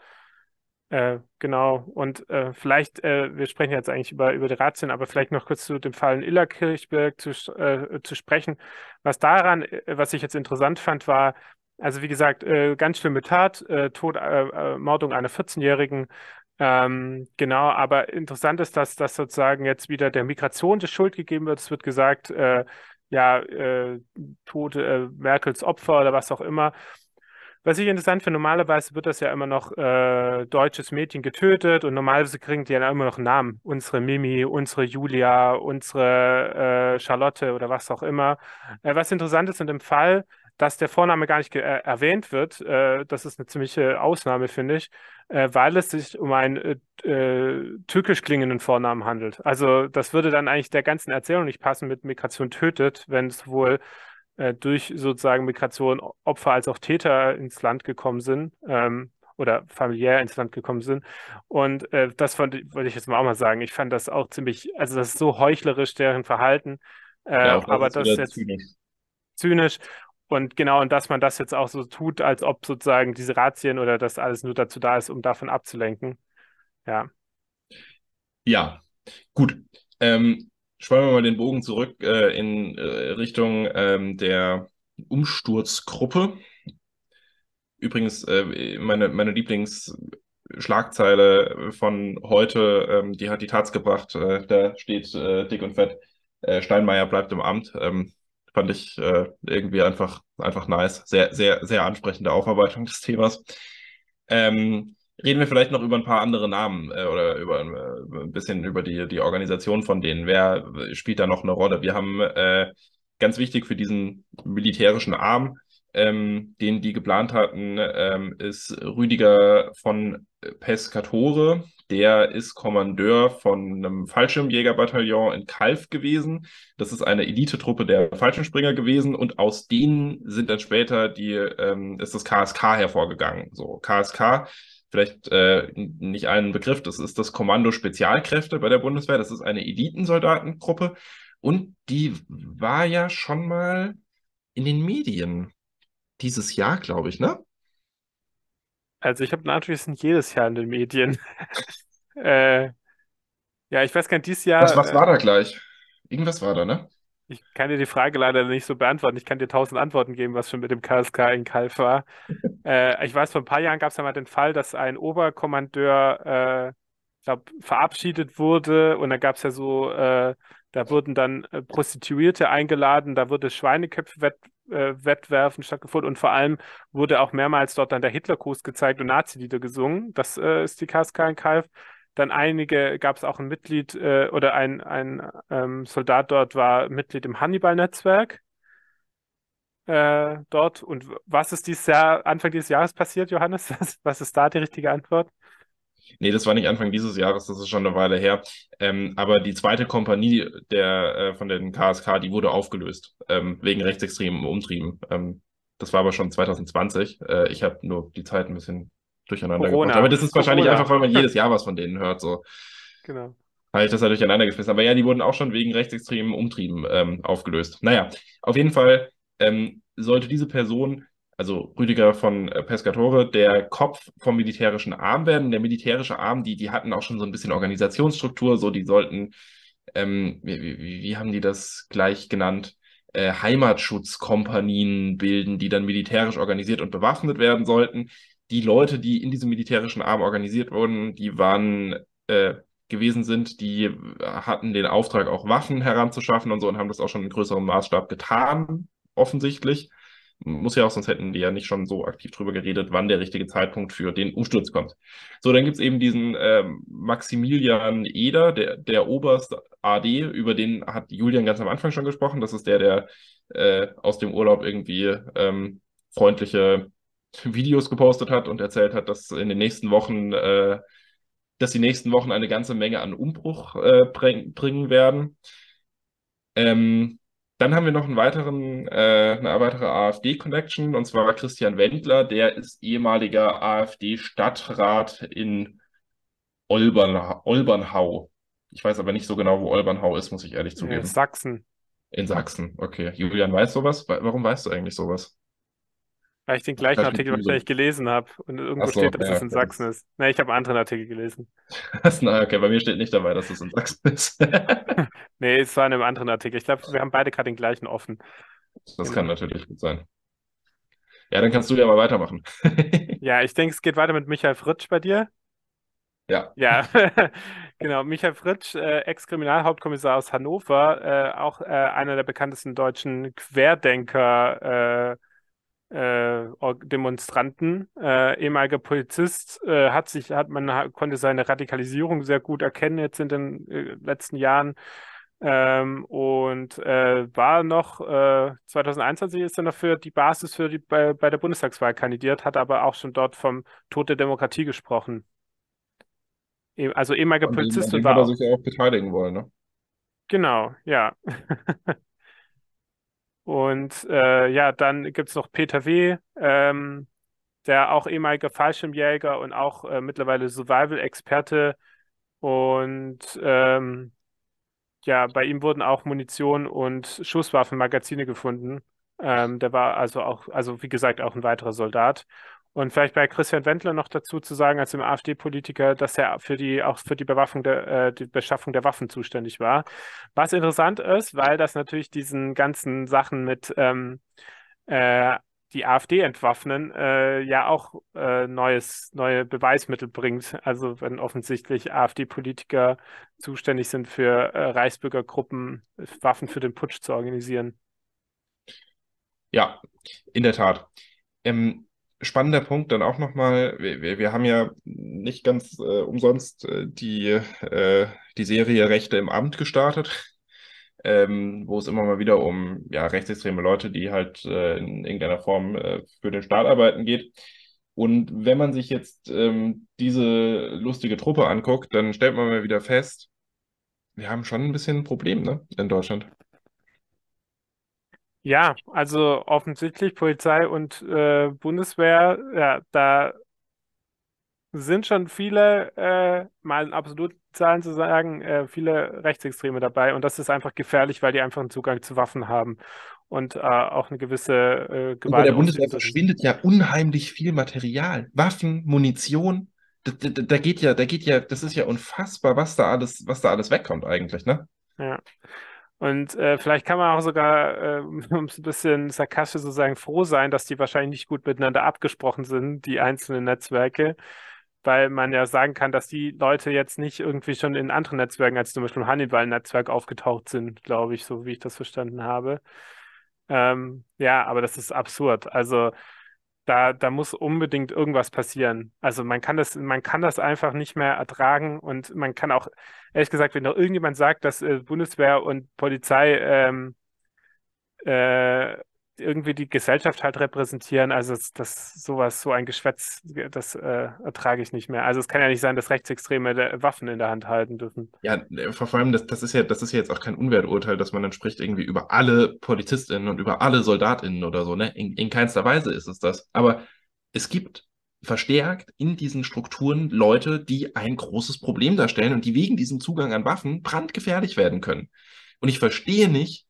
äh, genau. Und äh, vielleicht, äh, wir sprechen jetzt eigentlich über, über die Razzien, aber vielleicht noch kurz zu dem Fall in Illerkirchberg zu, äh, zu sprechen. Was daran, äh, was ich jetzt interessant fand, war, also wie gesagt, äh, ganz schlimme Tat, Tod, Mordung einer 14-Jährigen. Ähm, genau, aber interessant ist, dass das sozusagen jetzt wieder der Migration die Schuld gegeben wird. Es wird gesagt, äh, ja, äh, Tod äh, Merkels Opfer oder was auch immer. Was ich interessant finde, normalerweise wird das ja immer noch äh, deutsches Mädchen getötet und normalerweise kriegen die ja immer noch Namen. Unsere Mimi, unsere Julia, unsere äh, Charlotte oder was auch immer. Äh, was interessant ist in dem Fall, dass der Vorname gar nicht äh, erwähnt wird, äh, das ist eine ziemliche Ausnahme, finde ich, weil es sich um einen äh, äh, türkisch klingenden Vornamen handelt. Also das würde dann eigentlich der ganzen Erzählung nicht passen mit Migration tötet, wenn es wohl äh, durch sozusagen Migration Opfer als auch Täter ins Land gekommen sind ähm, oder familiär ins Land gekommen sind. Und äh, das fand, wollte ich jetzt mal auch mal sagen. Ich fand das auch ziemlich, also das ist so heuchlerisch, deren Verhalten. Äh, Ja, das aber ist das wieder jetzt zynisch. zynisch. Und genau, und dass man das jetzt auch so tut, als ob sozusagen diese Razzien oder das alles nur dazu da ist, um davon abzulenken. Ja. Ja, gut. Ähm, spannen wir mal den Bogen zurück äh, in äh, Richtung ähm, der Umsturzgruppe. Übrigens, äh, meine, meine Lieblingsschlagzeile von heute, ähm, die hat die Taz gebracht. Äh, da steht äh, dick und fett, äh, Steinmeier bleibt im Amt. Ähm, fand ich äh, irgendwie einfach, einfach nice. Sehr, sehr, sehr ansprechende Aufarbeitung des Themas. Ähm, reden wir vielleicht noch über ein paar andere Namen äh, oder über äh, ein bisschen über die, die Organisation von denen. Wer spielt da noch eine Rolle? Wir haben äh, ganz wichtig für diesen militärischen Arm ähm, den die geplant hatten, ähm, ist Rüdiger von Pescatore. Der ist Kommandeur von einem Fallschirmjägerbataillon in Calw gewesen. Das ist eine Elitetruppe der Fallschirmspringer gewesen und aus denen sind dann später die, ähm, ist das KSK hervorgegangen. So, KSK, vielleicht äh, nicht einen Begriff, das ist das Kommando Spezialkräfte bei der Bundeswehr. Das ist eine Elitensoldatengruppe und die war ja schon mal in den Medien dieses Jahr, glaube ich, ne? Also ich habe natürlich sind jedes Jahr in den Medien. äh, ja, ich weiß gar nicht, dieses Was, Jahr, was äh, war da gleich? Irgendwas war da, ne? Ich kann dir die Frage leider nicht so beantworten. Ich kann dir tausend Antworten geben, was schon mit dem KSK in Kalf war. Äh, ich weiß, vor ein paar Jahren gab es ja mal den Fall, dass ein Oberkommandeur, äh, ich glaube, verabschiedet wurde und da gab es ja so, äh, da wurden dann äh, Prostituierte eingeladen, da wurde Schweineköpfe-Wettwerfen äh, stattgefunden und vor allem wurde auch mehrmals dort dann der Hitlergruß gezeigt und Nazi-Lieder gesungen. Das äh, ist die KSK in Kalf. Dann einige, gab es auch ein Mitglied äh, oder ein, ein ähm, Soldat dort war Mitglied im Hannibal-Netzwerk äh, dort. Und was ist dieses Jahr, Anfang dieses Jahres passiert, Johannes? Was ist da die richtige Antwort? Nee, das war nicht Anfang dieses Jahres, das ist schon eine Weile her. Ähm, aber die zweite Kompanie der, äh, von den KSK, die wurde aufgelöst, ähm, wegen rechtsextremen Umtrieben. Ähm, das war aber schon 2020. Äh, ich habe nur die Zeit ein bisschen durcheinander Corona. gebracht. Aber das ist wahrscheinlich Corona. einfach, weil man jedes Jahr was von denen hört. So Genau. habe ich das halt durcheinander geschmissen. Aber ja, die wurden auch schon wegen rechtsextremen Umtrieben ähm, aufgelöst. Naja, auf jeden Fall ähm, sollte diese Person, also Rüdiger von äh, Pescatore, der Kopf vom militärischen Arm werden. Der militärische Arm, die, die hatten auch schon so ein bisschen Organisationsstruktur, so die sollten, ähm, wie, wie, haben die das gleich genannt? Äh, Heimatschutzkompanien bilden, die dann militärisch organisiert und bewaffnet werden sollten die Leute, die in diesem militärischen Arm organisiert wurden, die waren äh, gewesen sind, die hatten den Auftrag, auch Waffen heranzuschaffen und so und haben das auch schon in größerem Maßstab getan, offensichtlich. Muss ja auch, sonst hätten die ja nicht schon so aktiv drüber geredet, wann der richtige Zeitpunkt für den Umsturz kommt. So, dann gibt es eben diesen äh, Maximilian Eder, der, der Oberst AD, über den hat Julian ganz am Anfang schon gesprochen. Das ist der, der äh, aus dem Urlaub irgendwie ähm, freundliche Videos gepostet hat und erzählt hat, dass in den nächsten Wochen, äh, dass die nächsten Wochen eine ganze Menge an Umbruch äh, bring, bringen werden. Ähm, dann haben wir noch einen weiteren, äh, eine weitere AfD-Connection, und zwar Christian Wendler, der ist ehemaliger AfD-Stadtrat in Olbern, Olbernhau. Ich weiß aber nicht so genau, wo Olbernhau ist, muss ich ehrlich zugeben. In Sachsen. In Sachsen, okay. Julian, weißt du sowas? Warum weißt du eigentlich sowas? Weil ich den gleichen Artikel wahrscheinlich gelesen habe und irgendwo so, steht, dass ja, es in Sachsen ist. Ne, ich habe einen anderen Artikel gelesen. Na, okay, bei mir steht nicht dabei, dass es in Sachsen ist. Nee, es war in einem anderen Artikel. Ich glaube, wir haben beide gerade den gleichen offen. Das Genau. kann natürlich gut sein. Ja, dann kannst du ja mal weitermachen. Ja, ich denke, es geht weiter mit Michael Fritsch bei dir. Ja, Ja, genau. Michael Fritsch, äh, Ex-Kriminalhauptkommissar aus Hannover, äh, auch äh, einer der bekanntesten deutschen Querdenker, äh, äh, Demonstranten, äh, ehemaliger Polizist, äh, hat sich, hat man konnte seine Radikalisierung sehr gut erkennen jetzt in den äh, letzten Jahren. Ähm, und äh, war noch äh, 2021 ist er noch für die Basis für die bei, bei der Bundestagswahl kandidiert, hat aber auch schon dort vom Tod der Demokratie gesprochen. Eh- Also ehemaliger Polizist und dem hat war er sich ja auch beteiligen wollen, ne? genau, ja. Und äh, ja, dann gibt es noch Peter W., ähm, der auch ehemaliger Fallschirmjäger und auch äh, mittlerweile Survival-Experte. Und ähm, ja, bei ihm wurden auch Munition und Schusswaffenmagazine gefunden. Ähm, der war also auch, also wie gesagt, auch ein weiterer Soldat. Und vielleicht bei Christian Wendler noch dazu zu sagen, als dem AfD-Politiker, dass er für die, auch für die der, äh, die Beschaffung der Waffen zuständig war. Was interessant ist, weil das natürlich diesen ganzen Sachen mit ähm, äh, die AfD entwaffnen, äh, ja auch äh, neues, neue Beweismittel bringt. Also wenn offensichtlich AfD-Politiker zuständig sind für äh, Reichsbürgergruppen, Waffen für den Putsch zu organisieren. Ja, in der Tat. Ähm, spannender Punkt dann auch nochmal, wir, wir, wir haben ja nicht ganz äh, umsonst äh, die, äh, die Serie Rechte im Amt gestartet, ähm, wo es immer mal wieder um ja, rechtsextreme Leute, die halt äh, in irgendeiner Form äh, für den Staat arbeiten geht. Und wenn man sich jetzt ähm, diese lustige Truppe anguckt, dann stellt man mal wieder fest, wir haben schon ein bisschen ein Problem, ne, in Deutschland. Ja, also offensichtlich Polizei und äh, Bundeswehr, ja, da sind schon viele, äh, mal in absoluten Zahlen zu sagen, äh, viele Rechtsextreme dabei. Und das ist einfach gefährlich, weil die einfach einen Zugang zu Waffen haben und äh, auch eine gewisse äh, Und bei der Gewalt Bundeswehr verschwindet ja unheimlich viel Material. Waffen, Munition. Da, da, da geht ja, da geht ja, das ist ja unfassbar, was da alles, was da alles wegkommt eigentlich, ne? Ja. Und äh, vielleicht kann man auch sogar, äh, um es ein bisschen sarkastisch zu sagen, froh sein, dass die wahrscheinlich nicht gut miteinander abgesprochen sind, die einzelnen Netzwerke, weil man ja sagen kann, dass die Leute jetzt nicht irgendwie schon in anderen Netzwerken als zum Beispiel im Hannibal-Netzwerk aufgetaucht sind, glaube ich, so wie ich das verstanden habe. Ähm, ja, aber das ist absurd. Also da, da muss unbedingt irgendwas passieren. Also man kann das, man kann das einfach nicht mehr ertragen und man kann auch, ehrlich gesagt, wenn noch irgendjemand sagt, dass äh, Bundeswehr und Polizei ähm, äh, irgendwie die Gesellschaft halt repräsentieren. Also das, sowas, so ein Geschwätz, das äh, ertrage ich nicht mehr. Also es kann ja nicht sein, dass Rechtsextreme Waffen in der Hand halten dürfen. Ja, vor allem, das, das ist ja, das ist ja jetzt auch kein Unwerturteil, dass man dann spricht irgendwie über alle PolizistInnen und über alle SoldatInnen oder so, ne? In, in keinster Weise ist es das. Aber es gibt verstärkt in diesen Strukturen Leute, die ein großes Problem darstellen und die wegen diesem Zugang an Waffen brandgefährlich werden können. Und ich verstehe nicht,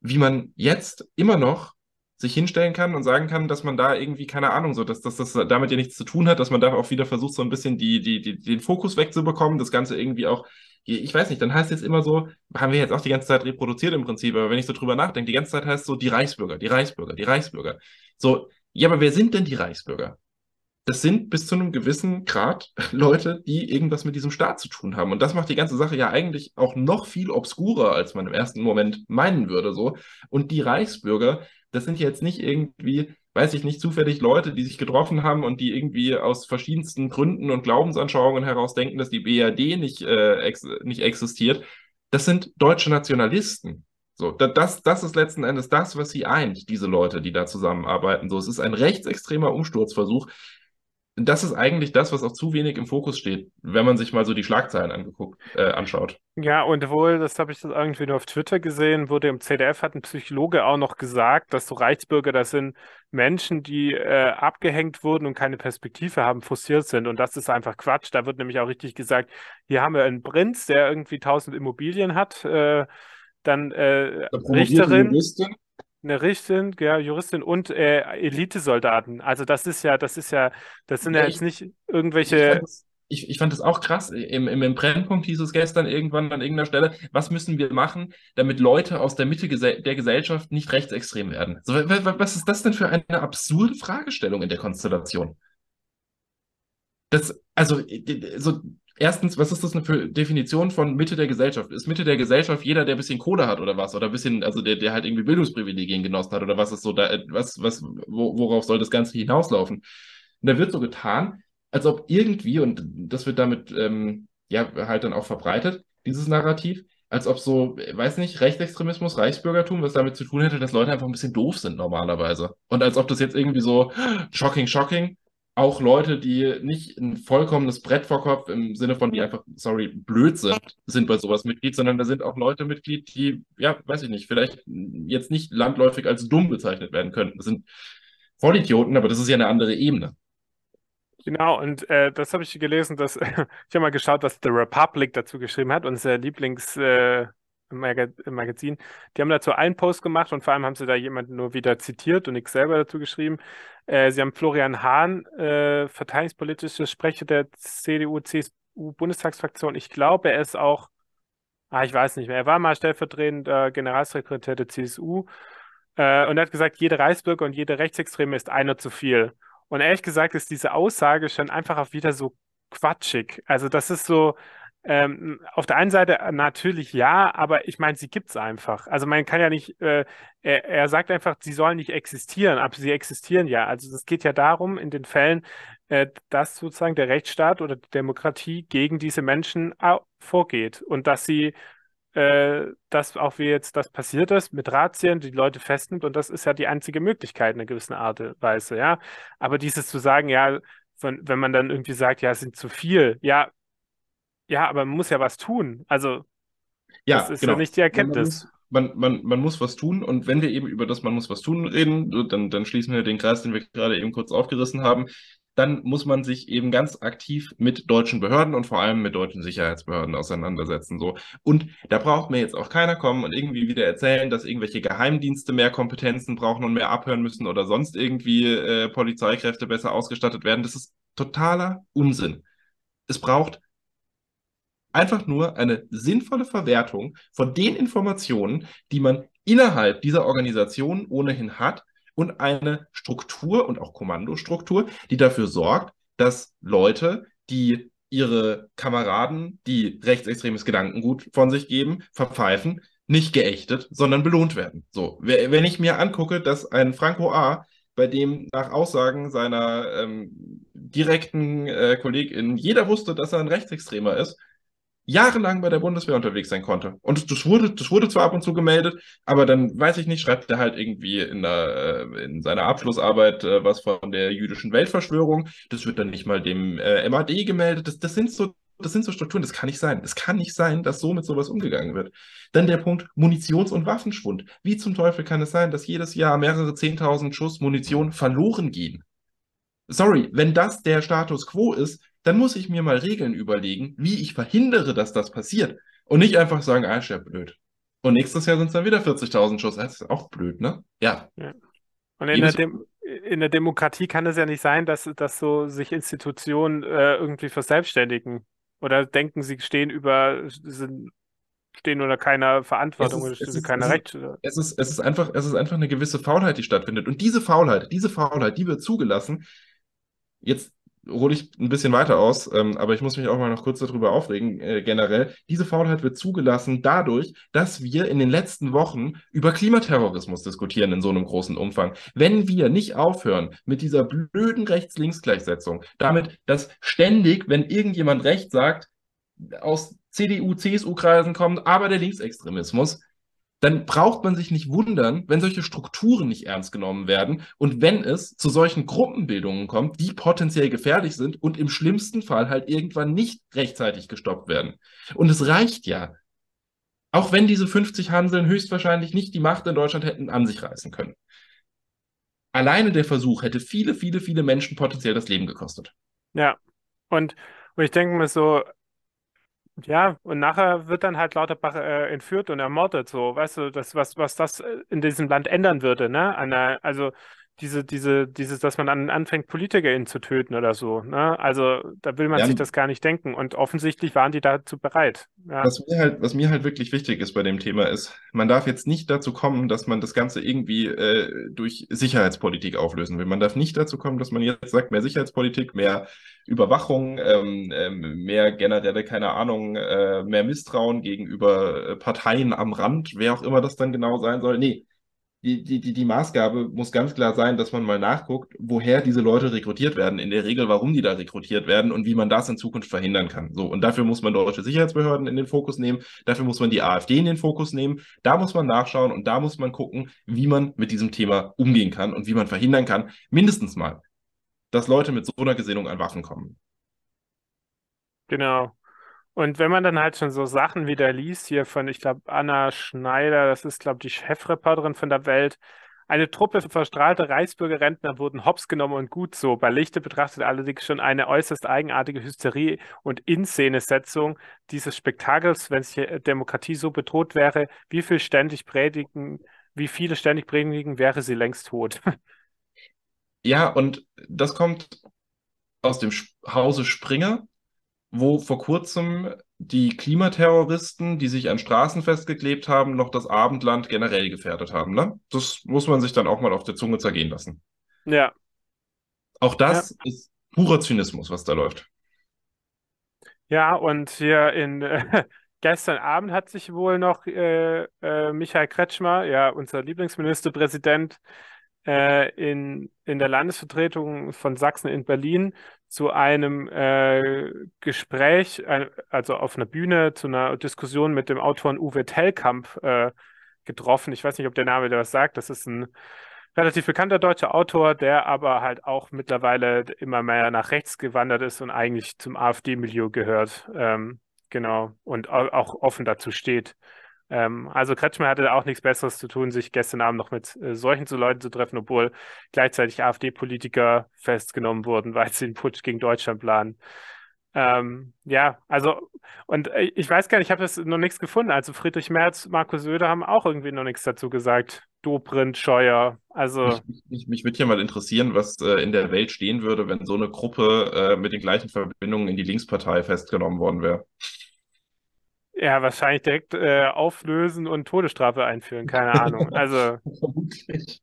wie man jetzt immer noch sich hinstellen kann und sagen kann, dass man da irgendwie, keine Ahnung, so, dass, dass das damit ja nichts zu tun hat, dass man da auch wieder versucht, so ein bisschen die, die, die, den Fokus wegzubekommen, das Ganze irgendwie auch, ich weiß nicht, dann heißt es immer so, haben wir jetzt auch die ganze Zeit reproduziert im Prinzip, aber wenn ich so drüber nachdenke, die ganze Zeit heißt so, die Reichsbürger, die Reichsbürger, die Reichsbürger. So, ja, aber wer sind denn die Reichsbürger? Das sind bis zu einem gewissen Grad Leute, die irgendwas mit diesem Staat zu tun haben. Und das macht die ganze Sache ja eigentlich auch noch viel obskurer, als man im ersten Moment meinen würde. So. Und die Reichsbürger, das sind jetzt nicht irgendwie, weiß ich nicht, zufällig Leute, die sich getroffen haben und die irgendwie aus verschiedensten Gründen und Glaubensanschauungen heraus denken, dass die BRD nicht, äh, ex nicht existiert. Das sind deutsche Nationalisten. So, das, das ist letzten Endes das, was sie eint, diese Leute, die da zusammenarbeiten. So, es ist ein rechtsextremer Umsturzversuch, das ist eigentlich das, was auch zu wenig im Fokus steht, wenn man sich mal so die Schlagzeilen angeguckt, äh, anschaut. Ja, und wohl, das habe ich das irgendwie nur auf Twitter gesehen, wurde im CDF hat ein Psychologe auch noch gesagt, dass so Reichsbürger, das sind Menschen, die äh, abgehängt wurden und keine Perspektive haben, frustriert sind. Und das ist einfach Quatsch. Da wird nämlich auch richtig gesagt, hier haben wir einen Prinz, der irgendwie tausend Immobilien hat, äh, dann äh, Richterin. Juristin eine Richterin, ja, Juristin und äh, Elitesoldaten. Also das ist ja, das ist ja, das sind ja, ja jetzt nicht irgendwelche. Ich, ich, fand das auch krass. Im, im, Im Brennpunkt hieß es gestern irgendwann an irgendeiner Stelle, was müssen wir machen, damit Leute aus der Mitte gese der Gesellschaft nicht rechtsextrem werden? So, was ist das denn für eine absurde Fragestellung in der Konstellation? Das, also, so, erstens, was ist das für Definition von Mitte der Gesellschaft? Ist Mitte der Gesellschaft jeder, der ein bisschen Kohle hat oder was? Oder ein bisschen, also der, der halt irgendwie Bildungsprivilegien genossen hat oder was ist so da, was, was, wo, worauf soll das Ganze hinauslaufen? Und da wird so getan, als ob irgendwie, und das wird damit ähm, ja halt dann auch verbreitet, dieses Narrativ, als ob so, weiß nicht, Rechtsextremismus, Reichsbürgertum, was damit zu tun hätte, dass Leute einfach ein bisschen doof sind normalerweise. Und als ob das jetzt irgendwie so shocking, shocking, auch Leute, die nicht ein vollkommenes Brett vor Kopf im Sinne von, die einfach, sorry, blöd sind, sind bei sowas Mitglied, sondern da sind auch Leute Mitglied, die, ja, weiß ich nicht, vielleicht jetzt nicht landläufig als dumm bezeichnet werden könnten. Das sind Vollidioten, aber das ist ja eine andere Ebene. Genau, und äh, das habe ich gelesen, dass ich habe mal geschaut, was The Republic dazu geschrieben hat, unser Lieblings äh, Magazin. Die haben dazu einen Post gemacht und vor allem haben sie da jemanden nur wieder zitiert und nichts selber dazu geschrieben. Äh, sie haben Florian Hahn, äh, verteidigungspolitischer Sprecher der CDU-CSU-Bundestagsfraktion. Ich glaube, er ist auch, ah, ich weiß nicht mehr, er war mal stellvertretender Generalsekretär der CSU äh, und er hat gesagt, jeder Reichsbürger und jede Rechtsextreme ist einer zu viel. Und ehrlich gesagt ist diese Aussage schon einfach auch wieder so quatschig. Also das ist so, ähm, auf der einen Seite äh, natürlich ja, aber ich meine, sie gibt es einfach. Also man kann ja nicht, äh, er, er, sagt einfach, sie sollen nicht existieren, aber sie existieren ja. Also es geht ja darum, in den Fällen, äh, dass sozusagen der Rechtsstaat oder die Demokratie gegen diese Menschen vorgeht und dass sie äh, dass auch wie jetzt das passiert ist, mit Razzien die Leute festnimmt und das ist ja die einzige Möglichkeit in einer gewissen Art und Weise, ja. Aber dieses zu sagen, ja, von, wenn man dann irgendwie sagt, ja, es sind zu viel, ja, ja, aber man muss ja was tun. Also, ja, das ist genau. ja nicht die Erkenntnis. Man, man, man muss was tun und wenn wir eben über das Man muss was tun reden, dann, dann schließen wir den Kreis, den wir gerade eben kurz aufgerissen haben. Dann muss man sich eben ganz aktiv mit deutschen Behörden und vor allem mit deutschen Sicherheitsbehörden auseinandersetzen. So. Und da braucht mir jetzt auch keiner kommen und irgendwie wieder erzählen, dass irgendwelche Geheimdienste mehr Kompetenzen brauchen und mehr abhören müssen oder sonst irgendwie äh, Polizeikräfte besser ausgestattet werden. Das ist totaler Unsinn. Es braucht einfach nur eine sinnvolle Verwertung von den Informationen, die man innerhalb dieser Organisation ohnehin hat und eine Struktur und auch Kommandostruktur, die dafür sorgt, dass Leute, die ihre Kameraden, die rechtsextremes Gedankengut von sich geben, verpfeifen, nicht geächtet, sondern belohnt werden. So, wenn ich mir angucke, dass ein Franco A., bei dem nach Aussagen seiner ähm, direkten äh, Kollegin jeder wusste, dass er ein Rechtsextremer ist, jahrelang bei der Bundeswehr unterwegs sein konnte. Und das wurde, das wurde zwar ab und zu gemeldet, aber dann weiß ich nicht, schreibt er halt irgendwie in, der, äh, in seiner Abschlussarbeit äh, was von der jüdischen Weltverschwörung. Das wird dann nicht mal dem äh, MAD gemeldet. Das, das sind so das sind so Strukturen, das kann nicht sein. Es kann nicht sein, dass so mit sowas umgegangen wird. Dann der Punkt Munitions- und Waffenschwund. Wie zum Teufel kann es sein, dass jedes Jahr mehrere 10.000 Schuss Munition verloren gehen? Sorry, wenn das der Status quo ist, dann muss ich mir mal Regeln überlegen, wie ich verhindere, dass das passiert. Und nicht einfach sagen, ah, ist ja blöd. Und nächstes Jahr sind es dann wieder 40.000 Schuss. Das ist auch blöd, ne? Ja. ja. Und in der, Dem in der Demokratie kann es ja nicht sein, dass, dass so sich Institutionen äh, irgendwie verselbstständigen. Oder denken, sie stehen über, sind, stehen unter keiner Verantwortung oder stehen keiner Recht. Es ist, es, ist einfach, es ist einfach eine gewisse Faulheit, die stattfindet. Und diese Faulheit, diese Faulheit, die wird zugelassen. Jetzt hole ich ein bisschen weiter aus, ähm, aber ich muss mich auch mal noch kurz darüber aufregen, äh, generell. Diese Faulheit wird zugelassen dadurch, dass wir in den letzten Wochen über Klimaterrorismus diskutieren in so einem großen Umfang. Wenn wir nicht aufhören mit dieser blöden Rechts-Links-Gleichsetzung, damit, dass ständig, wenn irgendjemand Recht sagt, aus CDU, CSU-Kreisen kommt, aber der Linksextremismus, dann braucht man sich nicht wundern, wenn solche Strukturen nicht ernst genommen werden und wenn es zu solchen Gruppenbildungen kommt, die potenziell gefährlich sind und im schlimmsten Fall halt irgendwann nicht rechtzeitig gestoppt werden. Und es reicht ja. Auch wenn diese 50 Hanseln höchstwahrscheinlich nicht die Macht in Deutschland hätten an sich reißen können. Alleine der Versuch hätte viele, viele, viele Menschen potenziell das Leben gekostet. Ja, und, und ich denke mir so, ja, und nachher wird dann halt Lauterbach äh, entführt und ermordet, so, weißt du, das, was, was das äh, in diesem Land ändern würde, ne? Der, also diese, diese, dieses, dass man dann anfängt, PolitikerInnen zu töten oder so. Ne? Also da will man ja, sich das gar nicht denken. Und offensichtlich waren die dazu bereit. Ja. Was, mir halt, was mir halt wirklich wichtig ist bei dem Thema ist, man darf jetzt nicht dazu kommen, dass man das Ganze irgendwie äh, durch Sicherheitspolitik auflösen will. Man darf nicht dazu kommen, dass man jetzt sagt, mehr Sicherheitspolitik, mehr Überwachung, ähm, ähm, mehr generelle, keine Ahnung, äh, mehr Misstrauen gegenüber äh, Parteien am Rand, wer auch immer das dann genau sein soll. Nee, die, die, die, die Maßgabe muss ganz klar sein, dass man mal nachguckt, woher diese Leute rekrutiert werden, in der Regel, warum die da rekrutiert werden und wie man das in Zukunft verhindern kann. So, und dafür muss man deutsche Sicherheitsbehörden in den Fokus nehmen, dafür muss man die AfD in den Fokus nehmen, da muss man nachschauen und da muss man gucken, wie man mit diesem Thema umgehen kann und wie man verhindern kann, mindestens mal, dass Leute mit so einer Gesinnung an Waffen kommen. Genau. Und wenn man dann halt schon so Sachen wieder liest, hier von, ich glaube, Anna Schneider, das ist, glaube ich, die Chefreporterin von der Welt, eine Truppe verstrahlte Reichsbürgerrentner wurden hops genommen und gut so. Bei Lichte betrachtet allerdings schon eine äußerst eigenartige Hysterie und Inszenesetzung dieses Spektakels, wenn sich Demokratie so bedroht wäre, wie viel ständig predigen, wie viele ständig predigen, wäre sie längst tot. Ja, und das kommt aus dem Hause Springer wo vor kurzem die Klimaterroristen, die sich an Straßen festgeklebt haben, noch das Abendland generell gefährdet haben. Ne? Das muss man sich dann auch mal auf der Zunge zergehen lassen. Ja. Auch das ja. ist purer Zynismus, was da läuft. Ja, und hier in äh, gestern Abend hat sich wohl noch äh, äh, Michael Kretschmer, ja, unser Lieblingsministerpräsident, äh, in, in der Landesvertretung von Sachsen in Berlin zu einem äh, Gespräch, also auf einer Bühne, zu einer Diskussion mit dem Autoren Uwe Tellkamp äh, getroffen. Ich weiß nicht, ob der Name dir was sagt. Das ist ein relativ bekannter deutscher Autor, der aber halt auch mittlerweile immer mehr nach rechts gewandert ist und eigentlich zum AfD-Milieu gehört. Ähm, genau. Und auch offen dazu steht. Ähm, also Kretschmer hatte auch nichts Besseres zu tun, sich gestern Abend noch mit äh, solchen zu Leuten zu treffen, obwohl gleichzeitig AfD-Politiker festgenommen wurden, weil sie den Putsch gegen Deutschland planen. Ähm, ja, also, und äh, ich weiß gar nicht, ich habe das noch nichts gefunden. Also Friedrich Merz, Markus Söder haben auch irgendwie noch nichts dazu gesagt. Dobrindt, Scheuer, also. Mich, mich, mich würde ja mal interessieren, was äh, in der Welt stehen würde, wenn so eine Gruppe äh, mit den gleichen Verbindungen in die Linkspartei festgenommen worden wäre. Ja, wahrscheinlich direkt äh, auflösen und Todesstrafe einführen, keine Ahnung. Also, Vermutlich.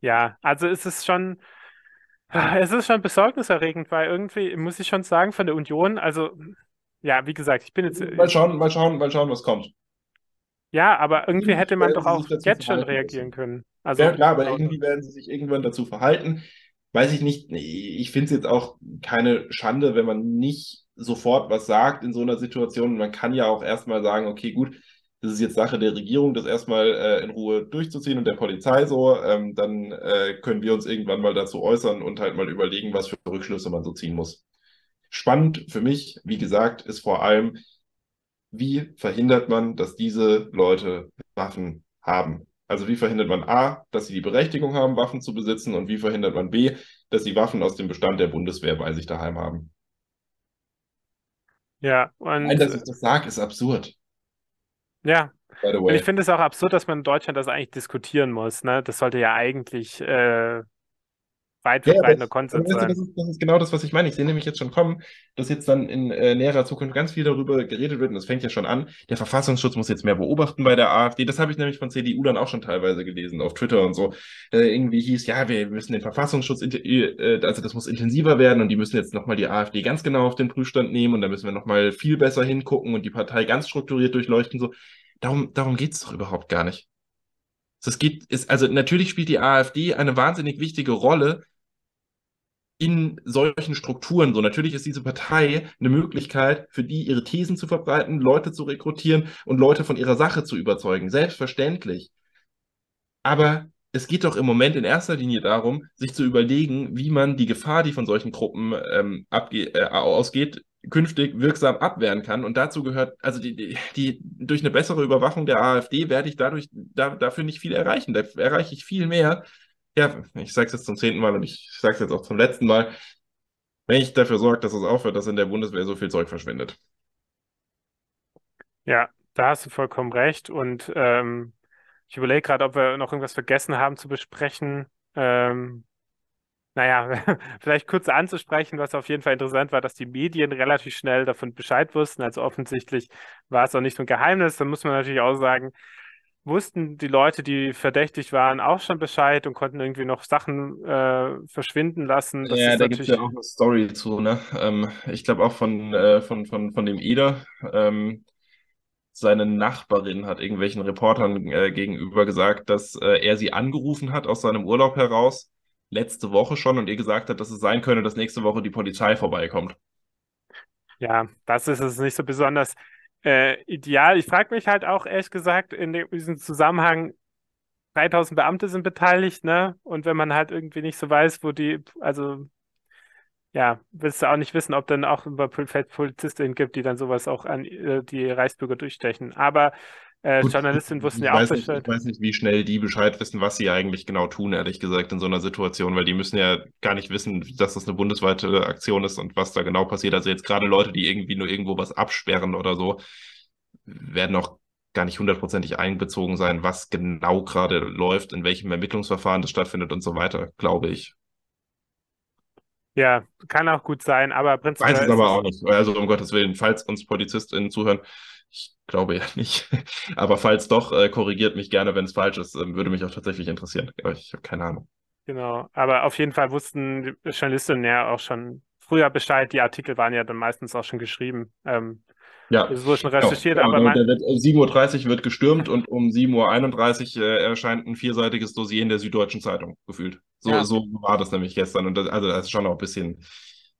ja, also es ist schon, es ist schon besorgniserregend, weil irgendwie, muss ich schon sagen, von der Union, also, ja, wie gesagt, ich bin jetzt, Mal schauen, mal schauen, mal schauen, was kommt. ja, aber irgendwie hätte man doch auch jetzt schon reagieren können. Ja, Also, klar, aber laut, irgendwie werden sie sich irgendwann dazu verhalten. Weiß ich nicht. Ich finde es jetzt auch keine Schande, wenn man nicht sofort was sagt in so einer Situation. Man kann ja auch erstmal sagen, okay, gut, das ist jetzt Sache der Regierung, das erstmal äh, in Ruhe durchzuziehen und der Polizei so. Ähm, dann äh, können wir uns irgendwann mal dazu äußern und halt mal überlegen, was für Rückschlüsse man so ziehen muss. Spannend für mich, wie gesagt, ist vor allem, wie verhindert man, dass diese Leute Waffen haben? Also wie verhindert man A, dass sie die Berechtigung haben, Waffen zu besitzen und wie verhindert man B, dass sie Waffen aus dem Bestand der Bundeswehr bei sich daheim haben? ja, Nein, und dass ich das sage, ist absurd, ja, by the und ich finde es auch absurd, dass man in Deutschland das eigentlich diskutieren muss, ne? Das sollte ja eigentlich äh, weit Ja, verbreiteter aber Konsens weißt du, das sein. ist, das ist genau das, was ich meine. Ich sehe nämlich jetzt schon kommen, dass jetzt dann in äh, näherer Zukunft ganz viel darüber geredet wird, und das fängt ja schon an. Der Verfassungsschutz muss jetzt mehr beobachten bei der AfD. Das habe ich nämlich von CDU dann auch schon teilweise gelesen auf Twitter und so. Äh, irgendwie hieß, ja, wir müssen den Verfassungsschutz, äh, also das muss intensiver werden und die müssen jetzt nochmal die AfD ganz genau auf den Prüfstand nehmen und da müssen wir nochmal viel besser hingucken und die Partei ganz strukturiert durchleuchten. So, darum, darum geht es doch überhaupt gar nicht. Das geht, ist, also natürlich spielt die AfD eine wahnsinnig wichtige Rolle in solchen Strukturen so. Natürlich ist diese Partei eine Möglichkeit, für die ihre Thesen zu verbreiten, Leute zu rekrutieren und Leute von ihrer Sache zu überzeugen. Selbstverständlich. Aber es geht doch im Moment in erster Linie darum, sich zu überlegen, wie man die Gefahr, die von solchen Gruppen ähm, äh, ausgeht, künftig wirksam abwehren kann. Und dazu gehört, also die, die, die durch eine bessere Überwachung der AfD werde ich dadurch da, dafür nicht viel erreichen. Da erreiche ich viel mehr. Ja, ich sage es jetzt zum zehnten Mal und ich sage es jetzt auch zum letzten Mal, wenn ich dafür sorge, dass es aufhört, dass in der Bundeswehr so viel Zeug verschwindet. Ja, da hast du vollkommen recht. Und ähm, ich überlege gerade, ob wir noch irgendwas vergessen haben zu besprechen. Ähm, naja, vielleicht kurz anzusprechen, was auf jeden Fall interessant war, dass die Medien relativ schnell davon Bescheid wussten. Also offensichtlich war es auch nicht so ein Geheimnis. Da muss man natürlich auch sagen, wussten die Leute, die verdächtig waren, auch schon Bescheid und konnten irgendwie noch Sachen äh, verschwinden lassen. Das Ja, da gibt es ja auch eine Story zu, ne? Ähm, ich glaube auch von, äh, von, von, von dem Eder. Ähm, seine Nachbarin hat irgendwelchen Reportern äh, gegenüber gesagt, dass äh, er sie angerufen hat aus seinem Urlaub heraus, letzte Woche schon, und ihr gesagt hat, dass es sein könne, dass nächste Woche die Polizei vorbeikommt. ja, das ist es nicht so besonders äh, ideal. Ich frage mich halt auch ehrlich gesagt in diesem Zusammenhang, 3000 Beamte sind beteiligt, ne? Und wenn man halt irgendwie nicht so weiß, wo die, also ja, willst du auch nicht wissen, ob dann auch über Polizistinnen gibt, die dann sowas auch an äh, die Reichsbürger durchstechen. Aber äh, Gut, Journalistinnen wussten ja auch weiß nicht, ich Bescheid. weiß nicht, wie schnell die Bescheid wissen, was sie eigentlich genau tun, ehrlich gesagt, in so einer Situation, weil die müssen ja gar nicht wissen, dass das eine bundesweite Aktion ist und was da genau passiert. Also jetzt gerade Leute, die irgendwie nur irgendwo was absperren oder so, werden auch gar nicht hundertprozentig einbezogen sein, was genau gerade läuft, in welchem Ermittlungsverfahren das stattfindet und so weiter, glaube ich. Ja, kann auch gut sein, aber Weiß prinzipiell es ist aber es, auch nicht. Also um Gottes Willen, falls uns PolizistInnen zuhören, ich glaube ja nicht. Aber falls doch, äh, korrigiert mich gerne, wenn es falsch ist. Ähm, würde mich auch tatsächlich interessieren. Aber ich habe keine Ahnung. genau. Aber auf jeden Fall wussten die Journalistinnen ja auch schon früher Bescheid. Die Artikel waren ja dann meistens auch schon geschrieben. Ähm, Ja, es wurde schon genau. recherchiert, genau. aber man, um 7.30 Uhr wird gestürmt und um 7.31 Uhr äh, erscheint ein vierseitiges Dossier in der Süddeutschen Zeitung, gefühlt. So, ja, so war das nämlich gestern. Und das, also das ist schon auch ein bisschen,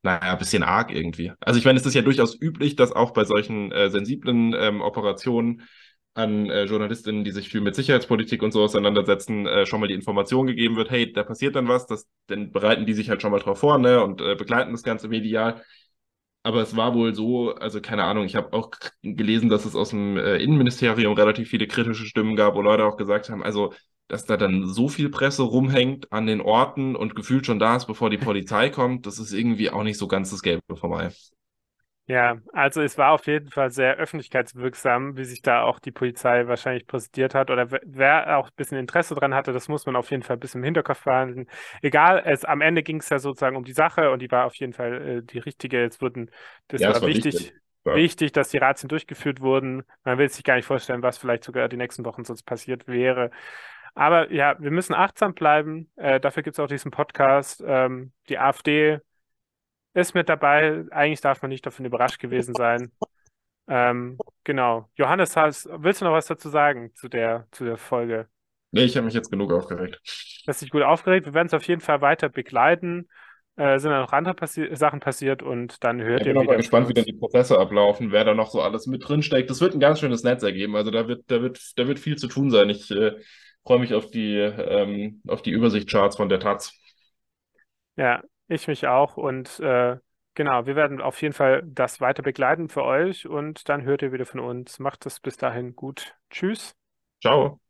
naja, ein bisschen arg irgendwie. Also ich meine, es ist ja durchaus üblich, dass auch bei solchen äh, sensiblen ähm, Operationen an äh, JournalistInnen, die sich viel mit Sicherheitspolitik und so auseinandersetzen, äh, schon mal die Information gegeben wird, hey, da passiert dann was, das, dann bereiten die sich halt schon mal drauf vor, ne, und äh, begleiten das Ganze medial. Aber es war wohl so, also keine Ahnung, ich habe auch gelesen, dass es aus dem äh, Innenministerium relativ viele kritische Stimmen gab, wo Leute auch gesagt haben, also, dass da dann so viel Presse rumhängt an den Orten und gefühlt schon da ist, bevor die Polizei kommt, das ist irgendwie auch nicht so ganz das Gelbe vom Ei. ja, also es war auf jeden Fall sehr öffentlichkeitswirksam, wie sich da auch die Polizei wahrscheinlich präsentiert hat. Oder wer, auch ein bisschen Interesse dran hatte, das muss man auf jeden Fall ein bisschen im Hinterkopf behalten. Egal, es, am Ende ging es ja sozusagen um die Sache und die war auf jeden Fall äh, die richtige. Es wurden, das Ja, war war wichtig. wichtig. Ja. wichtig, dass die Razzien durchgeführt wurden. Man will sich gar nicht vorstellen, was vielleicht sogar die nächsten Wochen sonst passiert wäre. Aber ja, wir müssen achtsam bleiben. Äh, dafür gibt es auch diesen Podcast. Ähm, die AfD ist mit dabei. Eigentlich darf man nicht davon überrascht gewesen sein. Ähm, genau. Johannes, hast, willst du noch was dazu sagen zu der, zu der Folge? Nee, ich habe mich jetzt genug aufgeregt. Das ist dich gut aufgeregt. Wir werden es auf jeden Fall weiter begleiten. Äh, sind da noch andere passi Sachen passiert und dann hört Ich ihr bin auch mal wieder gespannt, wie uns. die Prozesse ablaufen, wer da noch so alles mit drin steckt. Das wird ein ganz schönes Netz ergeben. Also da wird, da wird, da wird viel zu tun sein. Ich äh, freue mich auf die, ähm, auf die Übersichtscharts von der Taz. Ja, ich mich auch. Und äh, genau, wir werden auf jeden Fall das weiter begleiten für euch und dann hört ihr wieder von uns. Macht es bis dahin gut. Tschüss. Ciao.